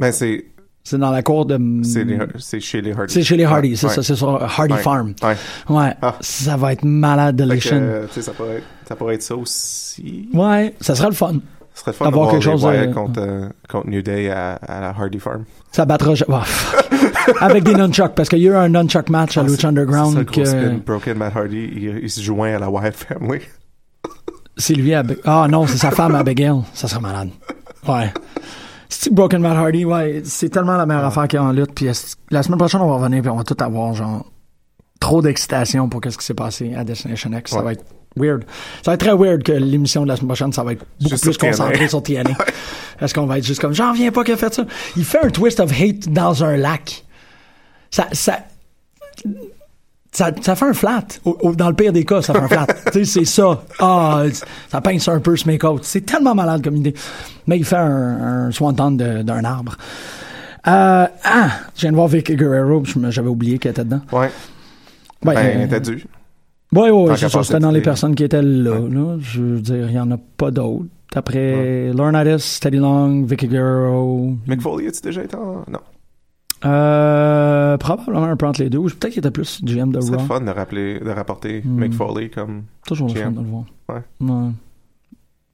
Speaker 3: Ben, c'est,
Speaker 2: C'est dans la cour de.
Speaker 3: c'est, chez les Hardy.
Speaker 2: C'est chez les Hardy, c'est
Speaker 3: ouais.
Speaker 2: ça, c'est sur Hardy
Speaker 3: Ouais.
Speaker 2: Farm.
Speaker 3: Ouais.
Speaker 2: Ouais,
Speaker 3: Ah.
Speaker 2: ça va être malade de l'échine.
Speaker 3: euh, ça pourrait, être, ça pourrait être ça aussi.
Speaker 2: Ouais, ça sera le fun.
Speaker 3: Ce serait le fun
Speaker 2: Avoir
Speaker 3: d'avoir
Speaker 2: quelque chose,
Speaker 3: Wyatt
Speaker 2: euh,
Speaker 3: contre, euh, contre New Day à, à la Hardy Farm.
Speaker 2: Ça battra. Ouais. Avec des nunchucks, parce qu'il y a eu un nunchuck match à
Speaker 3: Ah,
Speaker 2: Lucha Underground.
Speaker 3: c'est ça,
Speaker 2: que
Speaker 3: spin. Broken Matt Hardy, il, il se joint à la Wyatt Family.
Speaker 2: C'est lui à Ah non, c'est sa femme Abigail. Ça serait malade. Ouais. C'est Broken Matt Hardy, ouais. C'est tellement la meilleure affaire qu'il y a en lutte. Puis est-ce- la semaine prochaine, on va revenir puis on va tout avoir, genre, trop d'excitation pour qu'est-ce qui s'est passé à Destination X. Ça va être weird. Ça va être très weird que l'émission de la semaine prochaine, ça va être beaucoup
Speaker 3: Juste
Speaker 2: plus concentré sur TNA. Est-ce (laughs) qu'on va être juste comme, j'en reviens pas qu'il a fait ça. Il fait un twist of hate dans un lac. Ça, ça, ça, ça fait un flat. Au- au- dans le pire des cas, ça fait un flat. (laughs) tu sais, c'est ça. Ah, ça pince un peu ce make-out. C'est tellement malade comme idée. Mais il fait un, un swanton d'un arbre. Euh, ah, je viens de voir Vicky Guerrero, j'avais oublié qu'elle était dedans.
Speaker 3: Ouais.
Speaker 2: Ouais,
Speaker 3: ben,
Speaker 2: euh,
Speaker 3: t'as dû.
Speaker 2: Ouais, ouais, ouais,
Speaker 3: Tant
Speaker 2: c'est ça. C'était dans les personnes qui étaient là, là. Je veux dire, il n'y en a pas d'autres. Après Laurinaitis, Teddy Long, Vicky Guerrero.
Speaker 3: Mick Foley, as-tu déjà été en. Non.
Speaker 2: Euh, probablement un peu entre les deux. ou Peut-être qu'il était plus GM de
Speaker 3: C'est
Speaker 2: Raw.
Speaker 3: fun de rappeler, de rapporter
Speaker 2: Hmm.
Speaker 3: Mick Foley comme.
Speaker 2: Toujours le
Speaker 3: GM.
Speaker 2: fun de le voir.
Speaker 3: Ouais.
Speaker 2: Ouais.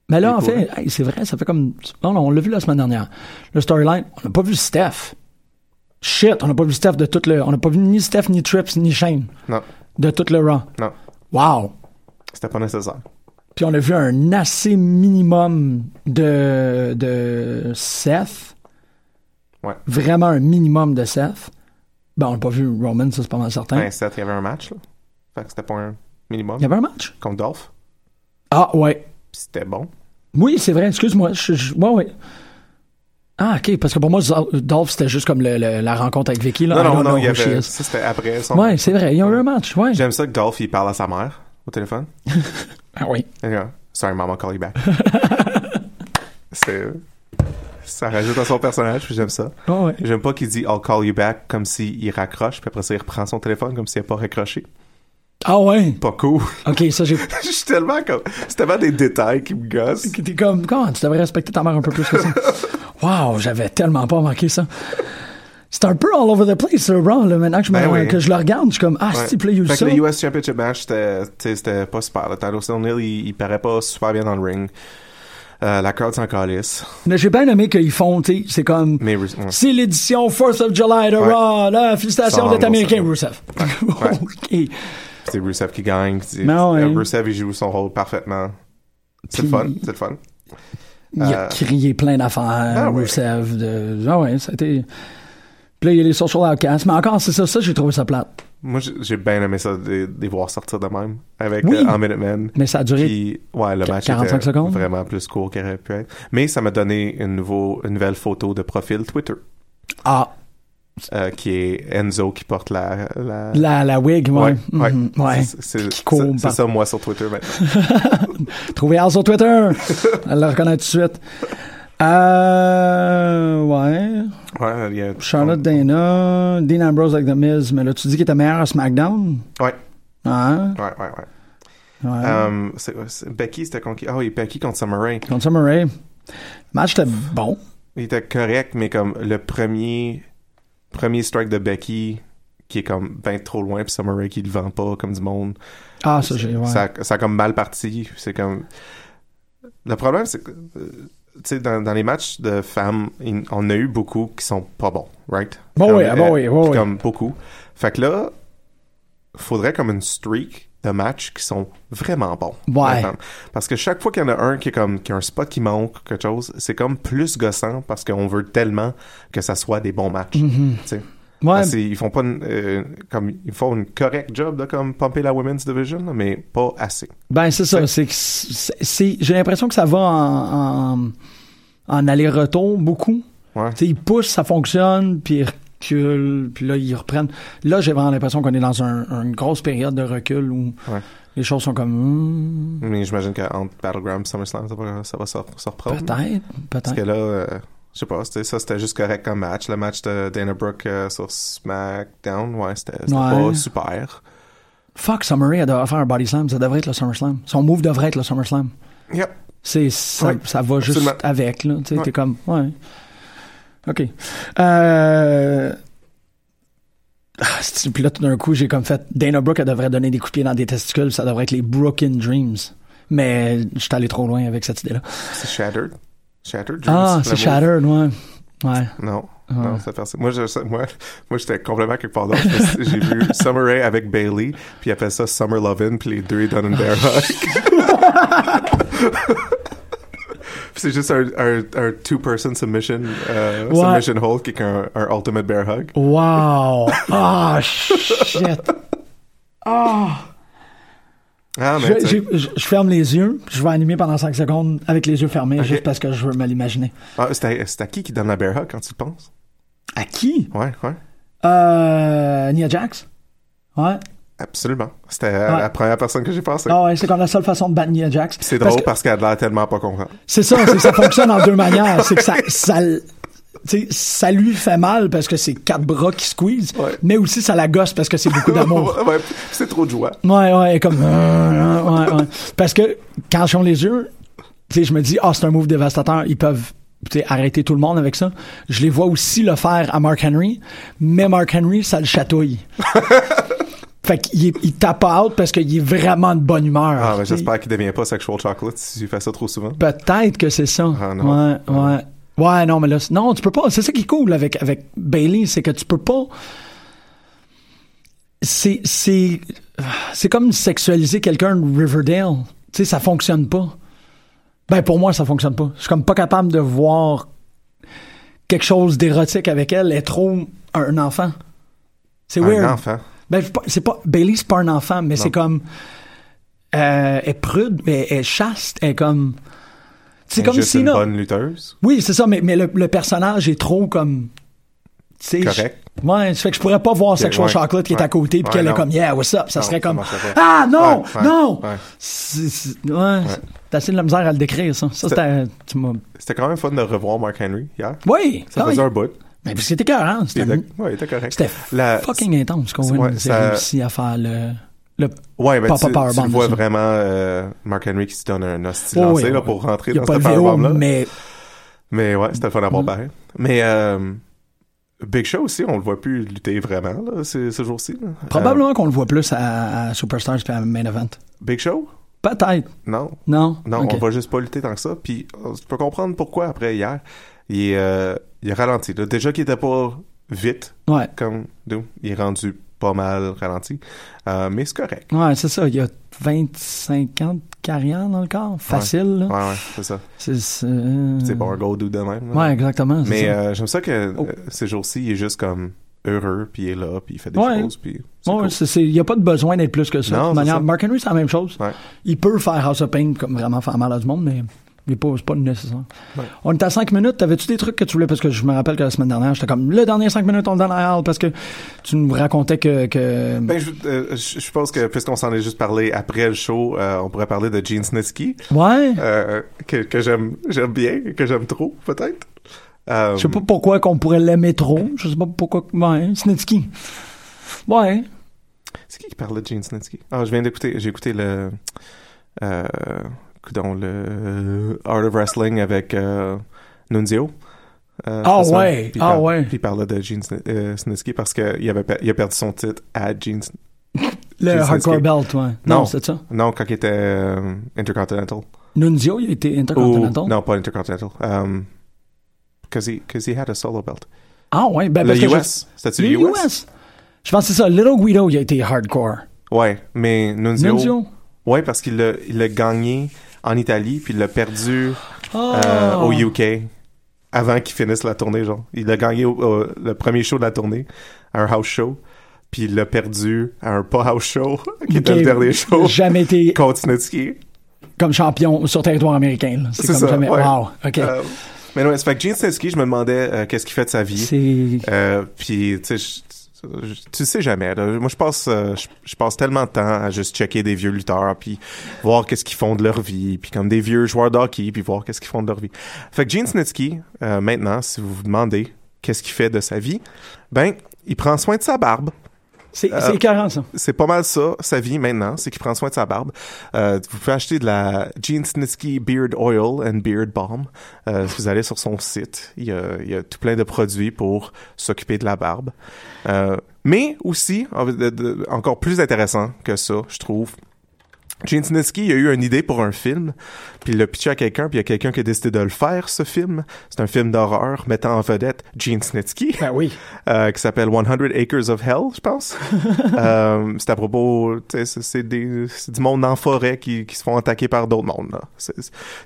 Speaker 2: Mais là, en fait,
Speaker 3: pourrait.
Speaker 2: hey, c'est vrai, ça fait comme. Non, non, on l'a vu la semaine dernière. Le storyline, on n'a pas vu Steph. Shit, on n'a pas vu Steph de tout le. On n'a pas vu ni Steph, ni Trips, ni Shane.
Speaker 3: Non.
Speaker 2: De tout le Raw.
Speaker 3: Non.
Speaker 2: Wow!
Speaker 3: C'était pas nécessaire.
Speaker 2: Puis on a vu un assez minimum de, de Seth.
Speaker 3: Ouais.
Speaker 2: Vraiment un minimum de Seth. Ben, on n'a pas vu Roman, ça c'est pas mal certain.
Speaker 3: Ben, Seth, il y avait un match, là. Fait que c'était pas un minimum.
Speaker 2: Il y avait un match?
Speaker 3: Contre Dolph.
Speaker 2: Ah, ouais.
Speaker 3: C'était bon.
Speaker 2: Oui, c'est vrai, excuse-moi. Je, je- ouais, ouais. Ah, ok, parce que pour moi, Dolph, c'était juste comme le- le- la rencontre avec Vicky. Là.
Speaker 3: Non, non, non, il y avait. Ça, c'était après son.
Speaker 2: Ouais, c'est vrai, il y a eu un match, ouais.
Speaker 3: J'aime ça que Dolph, il parle à sa mère au téléphone. (laughs)
Speaker 2: Ah oui.
Speaker 3: Sorry, mama, call you back. (laughs) c'est. Ça rajoute à son personnage, puis j'aime ça.
Speaker 2: Ah ouais.
Speaker 3: J'aime pas qu'il dit I'll call you back comme s'il raccroche, puis après ça, il reprend son téléphone comme s'il n'a pas raccroché.
Speaker 2: Ah ouais?
Speaker 3: Pas cool.
Speaker 2: Ok, ça, j'ai. (laughs)
Speaker 3: Je suis tellement comme. C'est tellement des détails qui me gossent.
Speaker 2: T'es comme, comment tu devrais respecter ta mère un peu plus que ça? (laughs) Wow, j'avais tellement pas remarqué ça. C'est un peu all over the place, ce Raw, là, maintenant que je, me-
Speaker 3: Ben oui.
Speaker 2: que je le regarde, je suis comme, ah,
Speaker 3: Ouais.
Speaker 2: si, puis là, il y a eu
Speaker 3: Fait
Speaker 2: ça.
Speaker 3: que le US Championship match, c'était pas super. Le Tyler O'Neill, il, il paraît pas super bien dans le ring. Euh, la crowd s'en calisse.
Speaker 2: Mais j'ai bien aimé qu'ils font, tu sais, c'est comme,
Speaker 3: Mais, ouais.
Speaker 2: c'est l'édition 4th of July de
Speaker 3: Ouais.
Speaker 2: Raw, là, félicitations d'être américain, (laughs) ok.
Speaker 3: c'est Rusev qui gagne. C'est-
Speaker 2: Ben
Speaker 3: euh, Rusev, il joue son rôle parfaitement. C'est le fun, c'est le fun.
Speaker 2: Il a
Speaker 3: Euh,
Speaker 2: crié plein d'affaires,
Speaker 3: Ah.
Speaker 2: Rusev, de, ah ouais, ça a été, puis là, il y a les social outcasts, mais encore, c'est ça, ça, j'ai trouvé ça plate.
Speaker 3: Moi, j'ai bien aimé ça, de, de les voir sortir de même. Avec
Speaker 2: Oui.
Speaker 3: euh, en Minute Man.
Speaker 2: Mais ça a duré,
Speaker 3: Puis, ouais, le match
Speaker 2: 45
Speaker 3: était
Speaker 2: secondes?
Speaker 3: vraiment plus court qu'il aurait pu être. Mais ça m'a donné une, nouveau, une nouvelle photo de profil Twitter,
Speaker 2: ah,
Speaker 3: euh, qui est Enzo qui porte la... la...
Speaker 2: la, la wig, ouais.
Speaker 3: Ouais, ouais.
Speaker 2: Mhm, ouais.
Speaker 3: C'est-
Speaker 2: par-
Speaker 3: ça, moi, sur Twitter maintenant. (laughs)
Speaker 2: Trouvez Al sur Twitter. (laughs) Elle le reconnaît tout de suite. Euh, ouais.
Speaker 3: Ouais, il y a...
Speaker 2: Charlotte Dana, Dean Ambrose avec The Miz, mais là, tu dis qu'il était meilleur à SmackDown?
Speaker 3: Ouais,
Speaker 2: Hein?
Speaker 3: ouais, ouais, ouais.
Speaker 2: Ouais.
Speaker 3: Um, c'est- c'est- Becky, c'était contre qui? Ah oui, Becky contre Summer Rae.
Speaker 2: Contre Summer Rae. Le match était bon.
Speaker 3: Il était correct, mais comme le premier premier strike de Becky qui est comme ben trop loin, puis Summer Rae qui le vend pas comme du monde.
Speaker 2: Ah, ça, j'ai, ouais.
Speaker 3: Ça, ça a comme mal parti. C'est comme... Le problème, c'est que... euh, dans, dans les matchs de femmes, il- on a eu beaucoup qui sont pas bons, right?
Speaker 2: Bon,
Speaker 3: Comme,
Speaker 2: oui, ah, bon, oui, bon, oui.
Speaker 3: Comme beaucoup. Fait que là, faudrait comme une streak de matchs qui sont vraiment bons.
Speaker 2: Ouais.
Speaker 3: Parce que chaque fois qu'il y en a un qui est comme qui a un spot qui manque, quelque chose, c'est comme plus gossant parce qu'on veut tellement que ça soit des bons matchs. Tu sais.
Speaker 2: Ouais.
Speaker 3: Parce qu'ils font pas une, euh, comme ils font une correct job de comme pomper la women's division, mais pas assez.
Speaker 2: Ben, c'est ça. C'est j'ai l'impression que ça va en, en, en aller-retour beaucoup.
Speaker 3: Ouais.
Speaker 2: Ils poussent, ça fonctionne, puis ils reculent, puis là, ils reprennent. Là, j'ai vraiment l'impression qu'on est dans un- une grosse période de recul où
Speaker 3: Ouais.
Speaker 2: les choses sont comme... hmm,
Speaker 3: Mais j'imagine qu'entre Battleground et SummerSlam, ça va, ça va se, reprendre.
Speaker 2: peut-être,
Speaker 3: Parce que
Speaker 2: peut-être.
Speaker 3: là, euh, je sais pas, c'était- ça c'était juste correct comme match. Le match de Dana Brooke euh, sur SmackDown, ouais, c'était
Speaker 2: Ouais.
Speaker 3: pas super.
Speaker 2: Fuck, Summer Rae, elle devrait faire un body slam. Ça devrait être le SummerSlam. Son move devrait être le SummerSlam.
Speaker 3: Yep.
Speaker 2: C'est, ça,
Speaker 3: Ouais,
Speaker 2: ça va juste avec, là. Tu sais,
Speaker 3: Ouais.
Speaker 2: t'es comme, ouais. OK. Euh... ah, Puis là, tout d'un coup, j'ai comme fait, Dana Brooke, elle devrait donner des coups de pied dans des testicules. Ça devrait être les Broken Dreams. Mais je suis allé trop loin avec cette idée-là.
Speaker 3: C'est Shattered. Shattered Dreams,
Speaker 2: Ah, c'est. Shattered, ouais. Ouais.
Speaker 3: Non. Non, c'est personne. Moi, je, moi, moi, j'étais complètement quelque part d'autre. J'ai vu (laughs) Summer Rae avec Bailey, puis il appelle ça Summer Lovin', puis les deux, ils donnent une bear hug. (laughs) C'est juste un, un, un two-person submission, euh,
Speaker 2: Ouais.
Speaker 3: submission hold, qui est un, un ultimate bear hug.
Speaker 2: Wow! Ah, shit! (laughs) Ah!
Speaker 3: Ah,
Speaker 2: Je, ferme les yeux, puis je vais animer pendant 5 secondes avec les yeux fermés, juste parce que je veux me l'imaginer.
Speaker 3: Ah, c'est à, qui qui donne la bear hug quand tu le penses?
Speaker 2: À qui?
Speaker 3: Ouais, ouais.
Speaker 2: Euh, Nia Jax? Ouais.
Speaker 3: Absolument. C'était
Speaker 2: Ouais.
Speaker 3: la première personne que j'ai pensé.
Speaker 2: Ah ouais, c'est comme la seule façon de battre Nia Jax.
Speaker 3: C'est drôle parce qu'elle a l'air tellement pas comprendre.
Speaker 2: C'est ça, c'est ça (laughs) fonctionne en deux manières. C'est que ça, ça lui fait mal parce que c'est quatre bras qui squeeze,
Speaker 3: Ouais.
Speaker 2: mais aussi ça la gosse parce que c'est beaucoup d'amour. (laughs)
Speaker 3: ouais, c'est trop de joie.
Speaker 2: Ouais, ouais, comme. euh, ouais. Parce que quand je les yeux, tu je me dis, ah, c'est un move dévastateur. Ils peuvent tu arrêter tout le monde avec ça. Je les vois aussi le faire à Mark Henry, mais Mark Henry, ça le chatouille. (laughs) fait qu'il il tape out parce qu'il est vraiment de bonne humeur.
Speaker 3: Ah, mais
Speaker 2: tu
Speaker 3: j'espère qu'il devient pas sexual chocolate s'il fait ça trop souvent.
Speaker 2: Peut-être que c'est ça.
Speaker 3: Ah, non.
Speaker 2: Ouais, ouais. Ouais, non, mais là, non, tu peux pas. C'est ça qui est cool avec, avec Bailey, c'est que tu peux pas. C'est, c'est, c'est comme sexualiser quelqu'un de Riverdale. Tu sais, ça fonctionne pas. Ben, pour moi, ça fonctionne pas. Je suis comme pas capable de voir quelque chose d'érotique avec elle. Elle est trop un enfant. C'est weird.
Speaker 3: Un enfant.
Speaker 2: Ben, c'est pas- c'est pas, Bailey, c'est pas un enfant, mais c'est comme, euh, elle est prude, mais elle est chaste, elle est comme, c'est comme
Speaker 3: juste
Speaker 2: si,
Speaker 3: une
Speaker 2: là-
Speaker 3: bonne lutteuse?
Speaker 2: oui, c'est ça, mais, mais le, le personnage est trop comme.
Speaker 3: Correct.
Speaker 2: je- ouais, ça fait que je pourrais pas voir Sexual
Speaker 3: ouais,
Speaker 2: Chocolate qui est à côté puis qu'elle est comme Yeah, what's up? Ça
Speaker 3: Non,
Speaker 2: serait comme. Ah non! Non!
Speaker 3: ouais.
Speaker 2: T'as assez de la misère à le décrire, ça. Ça, c'était.
Speaker 3: Quand même fun de revoir Mark Henry hier.
Speaker 2: Oui!
Speaker 3: Ça faisait un bout.
Speaker 2: Mais parce que c'était.
Speaker 3: Il
Speaker 2: C'était
Speaker 3: était, ouais, il était correct.
Speaker 2: c'était
Speaker 3: La-
Speaker 2: fucking intense qu'on
Speaker 3: Ouais,
Speaker 2: réussi à faire le. Le
Speaker 3: Ouais, mais
Speaker 2: Papa
Speaker 3: tu,
Speaker 2: Powerbomb,
Speaker 3: vois vraiment euh, Mark Henry qui se donne un hostie
Speaker 2: Oh,
Speaker 3: lancé là, pour rentrer
Speaker 2: il y a
Speaker 3: dans
Speaker 2: pas
Speaker 3: cette powerbomb-là.
Speaker 2: mais.
Speaker 3: Mais ouais, c'était le fun à voir
Speaker 2: Mm.
Speaker 3: pareil. Mais euh, Big Show aussi, on le voit plus lutter vraiment là, ces, ces jours-ci. là.
Speaker 2: Probablement qu'on le voit plus à, à Superstars puis à Main Event.
Speaker 3: Euh, Big Show?
Speaker 2: Peut-être.
Speaker 3: Non.
Speaker 2: Non?
Speaker 3: Non,
Speaker 2: Ok.
Speaker 3: on va juste pas lutter tant que ça. Puis euh, tu peux comprendre pourquoi après hier. Il, est, euh, il a ralenti. là. Déjà qu'il était pas vite
Speaker 2: Ouais.
Speaker 3: comme nous. Il est rendu pas mal ralenti. Euh, mais c'est correct.
Speaker 2: Ouais, c'est ça. Il y a 25 ans de carrière dans le corps. Facile, là.
Speaker 3: Ouais, ouais, c'est ça.
Speaker 2: C'est,
Speaker 3: gold ou de même. là.
Speaker 2: Ouais, exactement.
Speaker 3: Mais euh, j'aime ça que
Speaker 2: Oh.
Speaker 3: euh, ces jours-ci, il est juste comme heureux, puis il est là, puis il fait des
Speaker 2: Ouais.
Speaker 3: choses, puis
Speaker 2: Ouais,
Speaker 3: cool.
Speaker 2: il n'y a pas de besoin d'être plus que ça.
Speaker 3: Non,
Speaker 2: de manière,
Speaker 3: ça.
Speaker 2: Mark Henry, c'est la même chose.
Speaker 3: Ouais.
Speaker 2: Il peut faire House of Pain comme vraiment faire mal à du monde, mais il est pas, c'est pas nécessaire.
Speaker 3: Ouais.
Speaker 2: On est à 5 minutes. T'avais-tu des trucs que tu voulais? Parce que je me rappelle que la semaine dernière, j'étais comme, le dernier 5 minutes, on le donne à Al parce que tu nous racontais que, que...
Speaker 3: Ben, je, euh, je je pense que puisqu'on s'en est juste parlé après le show, euh, on pourrait parler de Gene Snitsky,
Speaker 2: ouais.
Speaker 3: euh, que, que j'aime j'aime bien, que j'aime trop, peut-être.
Speaker 2: Je sais pas pourquoi qu'on pourrait l'aimer trop. Je sais pas pourquoi. Ouais, Snitsky. Ouais.
Speaker 3: C'est qui qui parle de Gene Snitsky? Ah, je viens d'écouter, j'ai écouté le... Euh, coudonc, le Art of Wrestling avec euh, Nunzio. Euh,
Speaker 2: Ah ouais,
Speaker 3: Puis il
Speaker 2: ah
Speaker 3: parle-
Speaker 2: ouais.
Speaker 3: Puis il parlait de Gene euh, Snitsky parce qu'il avait, il a perdu son titre à Gene
Speaker 2: Le
Speaker 3: Gene
Speaker 2: Hardcore. Belt, ouais. Non,
Speaker 3: Non.
Speaker 2: c'est ça.
Speaker 3: Non, quand il était euh, Intercontinental.
Speaker 2: Nunzio, il était
Speaker 3: Ou,
Speaker 2: Intercontinental.
Speaker 3: non, pas Intercontinental. Um, Cause he, cause he had a solo belt.
Speaker 2: Ah ouais, ben
Speaker 3: Le US. C'était-tu
Speaker 2: Le
Speaker 3: US?
Speaker 2: US. Je pense que c'est ça. Little Guido, il a été hardcore.
Speaker 3: Ouais, mais Nunzio...
Speaker 2: Nunzio?
Speaker 3: Ouais, parce qu'il l'a, il l'a gagné en Italie, puis il l'a perdu euh, au UK avant qu'il finisse la tournée, genre. Il a gagné au- au- le premier show de la tournée, à un house show, puis il l'a perdu à un pas house show, (laughs) qui était le dernier show,
Speaker 2: Jamais été
Speaker 3: contre Snitsky.
Speaker 2: comme champion sur territoire américain. C'est
Speaker 3: C'est
Speaker 2: comme
Speaker 3: ça,
Speaker 2: jamais.
Speaker 3: ouais.
Speaker 2: Wow. OK.
Speaker 3: Euh, mais non, c'est fait que Gene Snitsky, je me demandais euh, qu'est-ce qu'il fait de sa vie.
Speaker 2: c'est.
Speaker 3: Euh, puis, tu sais, tu sais jamais. Moi, je passe, euh, je, passe tellement de temps à juste checker des vieux lutteurs, puis voir qu'est-ce qu'ils font de leur vie, puis comme des vieux joueurs de hockey, puis voir qu'est-ce qu'ils font de leur vie. Fait que Gene Snitsky, euh, maintenant, si vous vous demandez qu'est-ce qu'il fait de sa vie, ben, il prend soin de sa barbe.
Speaker 2: C'est
Speaker 3: Euh,
Speaker 2: écœurant, ça.
Speaker 3: C'est pas mal ça, sa vie maintenant, c'est qu'il prend soin de sa barbe. Euh, vous pouvez acheter de la Gene Snitsky Beard Oil and Beard Balm. Euh, si vous allez sur son site, il y a, il y a tout plein de produits pour s'occuper de la barbe. Euh, mais aussi, encore plus intéressant que ça, je trouve, Gene Snitsky a eu une idée pour un film, puis il l'a pitché à quelqu'un, puis il y a quelqu'un qui a décidé de le faire, ce film. C'est un film d'horreur mettant en vedette Gene Snitsky
Speaker 2: Ben oui. (laughs)
Speaker 3: euh, qui s'appelle 100 Acres of Hell, je pense. (laughs) euh, c'est à propos, c'est- du monde en forêt qui, qui se font attaquer par d'autres mondes. C'est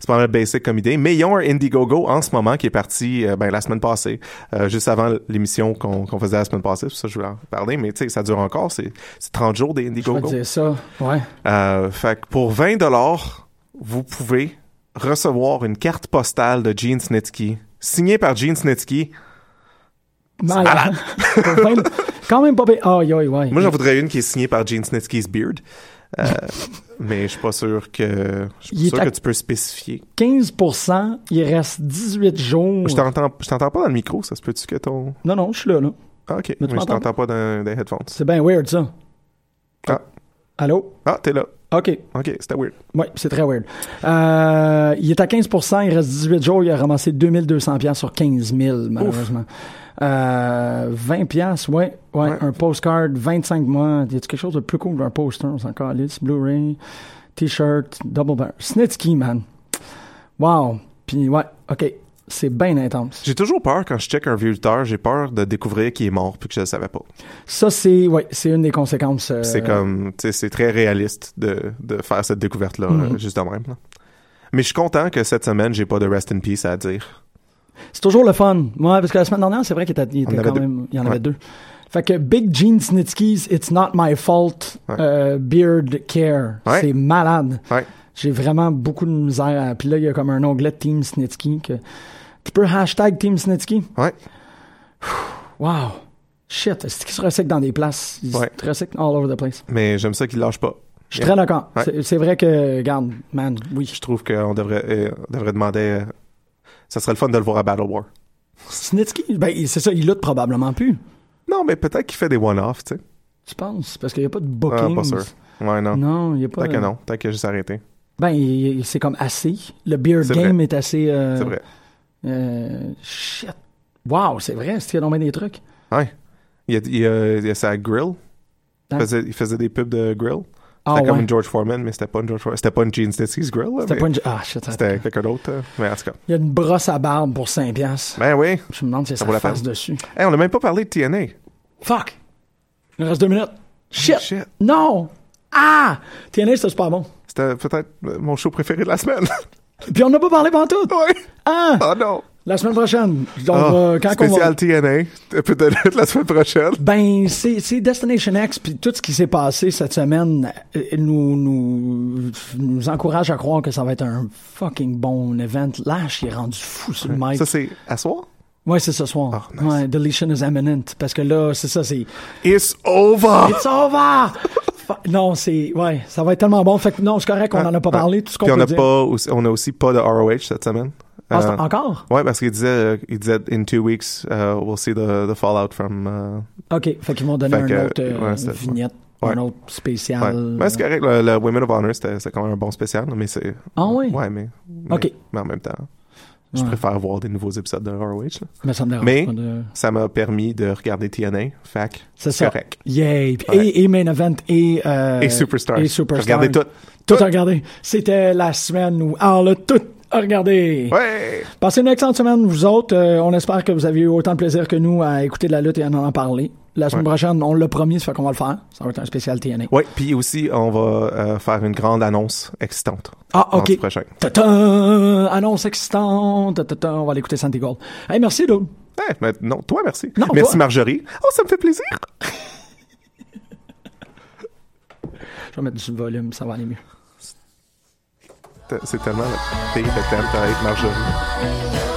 Speaker 3: pas mal basic comme idée. Mais ils ont un Indiegogo en ce moment qui est parti euh, ben, la semaine passée, euh, juste avant l'émission qu'on qu'on faisait la semaine passée. Pour ça je voulais en parler. Mais tu sais, ça dure encore. C'est c'est 30 jours des
Speaker 2: Je
Speaker 3: Indiegogo.
Speaker 2: te dire ça. Ouais.
Speaker 3: Fait que pour 20 dollars, vous pouvez recevoir une carte postale de Gene Snitsky, signée par Gene Snitsky.
Speaker 2: Malade. Quand même pas aïe, ouais.
Speaker 3: Moi, j'en voudrais une qui est signée par Gene Snitsky's Beard. Euh, (laughs) mais je suis pas sûr que je suis pas sûr que tu peux spécifier.
Speaker 2: 15% il reste 18 jours.
Speaker 3: Je t'entends je t'entends pas dans le micro, ça se peut-tu que ton
Speaker 2: Non, non, je suis là, là.
Speaker 3: Ah, OK,
Speaker 2: Mais
Speaker 3: je t'entends pas dans des headphones.
Speaker 2: C'est bien weird, ça.
Speaker 3: Ah.
Speaker 2: Allô?
Speaker 3: Ah, t'es là.
Speaker 2: OK.
Speaker 3: OK, c'était weird.
Speaker 2: Oui, c'est très weird. Euh, il est à 15% il reste 18 jours, il a ramassé 2200 pièces sur 15 000, malheureusement. Euh, 20 pièces, ouais, ouais,
Speaker 3: Ouais.
Speaker 2: un postcard, 25 mois. Y a quelque chose de plus cool qu'un poster, on s'en calisse, Blu-ray, T-shirt, double bar. Snitsky, man. Wow. Puis ouais, OK, c'est bien intense.
Speaker 3: J'ai toujours peur quand je check un vieux lutteur, j'ai peur de découvrir qu'il est mort puis que je le savais pas.
Speaker 2: Ça, c'est ouais, c'est une des conséquences. euh,
Speaker 3: C'est comme, tu sais, c'est très réaliste de, de faire cette découverte-là, euh, juste de même. là. Mais je suis content que cette semaine, j'ai pas de rest in peace à dire.
Speaker 2: C'est toujours le fun. Ouais, parce que la semaine dernière, c'est vrai qu'il était, était quand
Speaker 3: deux.
Speaker 2: même. Il y en avait
Speaker 3: Ouais.
Speaker 2: deux. Fait que Big Gene Snitsky's It's Not My Fault
Speaker 3: Ouais.
Speaker 2: euh, Beard Care.
Speaker 3: Ouais.
Speaker 2: C'est malade.
Speaker 3: Ouais.
Speaker 2: J'ai vraiment beaucoup de misère. Puis là, il y a comme un onglet Team Snitsky que. Tu peux hashtag Team Snitsky?
Speaker 3: Ouais.
Speaker 2: Wow. Shit. Est-ce qu'il se recycle dans des places? Il
Speaker 3: Ouais.
Speaker 2: se recycle all over the place.
Speaker 3: Mais j'aime ça qu'il lâche pas.
Speaker 2: Je suis très d'accord.
Speaker 3: Ouais.
Speaker 2: C'est- C'est vrai que, regarde, man, oui.
Speaker 3: Je trouve qu'on devrait, euh, on devrait demander. euh, ça serait le fun de le voir à Battle War.
Speaker 2: Snitsky, ben, c'est ça, il lutte probablement plus.
Speaker 3: Non, mais peut-être qu'il fait des one-off, tu sais.
Speaker 2: Tu penses? Parce qu'il n'y a pas de
Speaker 3: Ah,
Speaker 2: booking.
Speaker 3: pas sûr. Ouais, non.
Speaker 2: Non, il n'y a pas.
Speaker 3: Peut-être que non. Peut-être qu'il a juste arrêté.
Speaker 2: Ben, c'est comme assez. Le beard
Speaker 3: C'est
Speaker 2: game
Speaker 3: vrai.
Speaker 2: est assez. euh,
Speaker 3: C'est vrai.
Speaker 2: Euh, shit. Wow, c'est vrai. Est-ce qu'il a des trucs?
Speaker 3: Ouais. Il y a, il y a, il y a sa grill. Il
Speaker 2: Hein?
Speaker 3: faisait, il faisait des pubs de grill.
Speaker 2: Ah,
Speaker 3: C'était comme une George Foreman, mais c'était pas une George Foreman. C'était pas une Gene Snitsky's grill.
Speaker 2: C'était pas une. Ah, shit.
Speaker 3: C'était quelqu'un d'autre. euh, Mais en tout cas.
Speaker 2: Il y a une brosse à barbe pour 5 piastres.
Speaker 3: Ben oui.
Speaker 2: Je me demande si
Speaker 3: Ça
Speaker 2: ça
Speaker 3: la
Speaker 2: face
Speaker 3: peine.
Speaker 2: dessus.
Speaker 3: Hey, on a même pas parlé de TNA.
Speaker 2: Fuck! Il reste deux minutes. Shit!
Speaker 3: Shit.
Speaker 2: Non! Ah! TNA, c'était super bon.
Speaker 3: C'était peut-être mon show préféré de la semaine. (laughs)
Speaker 2: Puis on n'a pas parlé pendant tout.
Speaker 3: ouais.
Speaker 2: Ah!
Speaker 3: Oh non.
Speaker 2: La semaine prochaine. On
Speaker 3: Ah,
Speaker 2: va- quand on va-
Speaker 3: spécial TNA. Un peu de lutte la semaine prochaine.
Speaker 2: Ben, c'est c'est Destination X, puis tout ce qui s'est passé cette semaine euh, nous, nous, nous encourage à croire que ça va être un fucking bon event. Lash, il est rendu fou sur le mic.
Speaker 3: Ça, c'est à soir?
Speaker 2: Ouais, c'est ce soir.
Speaker 3: Ah, nice.
Speaker 2: Ouais, deletion is imminent. Parce que là, c'est ça, c'est
Speaker 3: It's over!
Speaker 2: It's over! Non, c'est, ouais, ça va être tellement bon. Fait que non, c'est correct, on en a pas
Speaker 3: Ouais.
Speaker 2: parlé. Tout ce qu'on
Speaker 3: Puis on
Speaker 2: peut
Speaker 3: a
Speaker 2: dire.
Speaker 3: pas aussi, on a aussi pas de ROH cette semaine.
Speaker 2: Ah,
Speaker 3: Euh,
Speaker 2: encore?
Speaker 3: Ouais, parce qu'il disait, euh, il disait, in two weeks, uh, we'll see the, the fallout from. uh,
Speaker 2: OK. Fait qu'ils vont donner
Speaker 3: Fait que,
Speaker 2: un autre euh,
Speaker 3: ouais,
Speaker 2: vignette,
Speaker 3: ouais.
Speaker 2: un autre spécial.
Speaker 3: ouais. Mais c'est correct, le, le Women of Honor, c'était quand même un bon spécial, mais c'est.
Speaker 2: Ah oui?
Speaker 3: Ouais, mais. mais-
Speaker 2: Ok.
Speaker 3: Mais en même temps, je
Speaker 2: Ouais.
Speaker 3: préfère voir des nouveaux épisodes de ROH.
Speaker 2: Mais ça de-
Speaker 3: m'a permis de regarder TNA. Fac.
Speaker 2: C'est
Speaker 3: correct.
Speaker 2: Yay.
Speaker 3: Ouais.
Speaker 2: Et, et Main Event et... euh,
Speaker 3: Et Superstars.
Speaker 2: Et Superstars.
Speaker 3: Regardez tout.
Speaker 2: Tout à regarder. C'était la semaine où ah, on l'a tout à regarder.
Speaker 3: Ouais!
Speaker 2: Passez une excellente semaine, vous autres. Euh, on espère que vous avez eu autant de plaisir que nous à écouter de la lutte et à en parler. La semaine
Speaker 3: Ouais.
Speaker 2: prochaine, on l'a promis, ça fait qu'on va le faire. Ça va être un spécial TNA.
Speaker 3: Oui, puis aussi, on va euh, faire une grande annonce excitante.
Speaker 2: Ah, ok.
Speaker 3: prochain.
Speaker 2: Ta-ta! Annonce excitante. On va aller écouter Sandy Gold. Hey, merci, Doug.
Speaker 3: Eh, mais non, toi, merci.
Speaker 2: Non,
Speaker 3: merci,
Speaker 2: toi.
Speaker 3: Marjorie. Oh, ça me fait plaisir. (laughs)
Speaker 2: Je vais mettre du volume, ça va aller mieux.
Speaker 3: C'est tellement de thème avec Marjorie.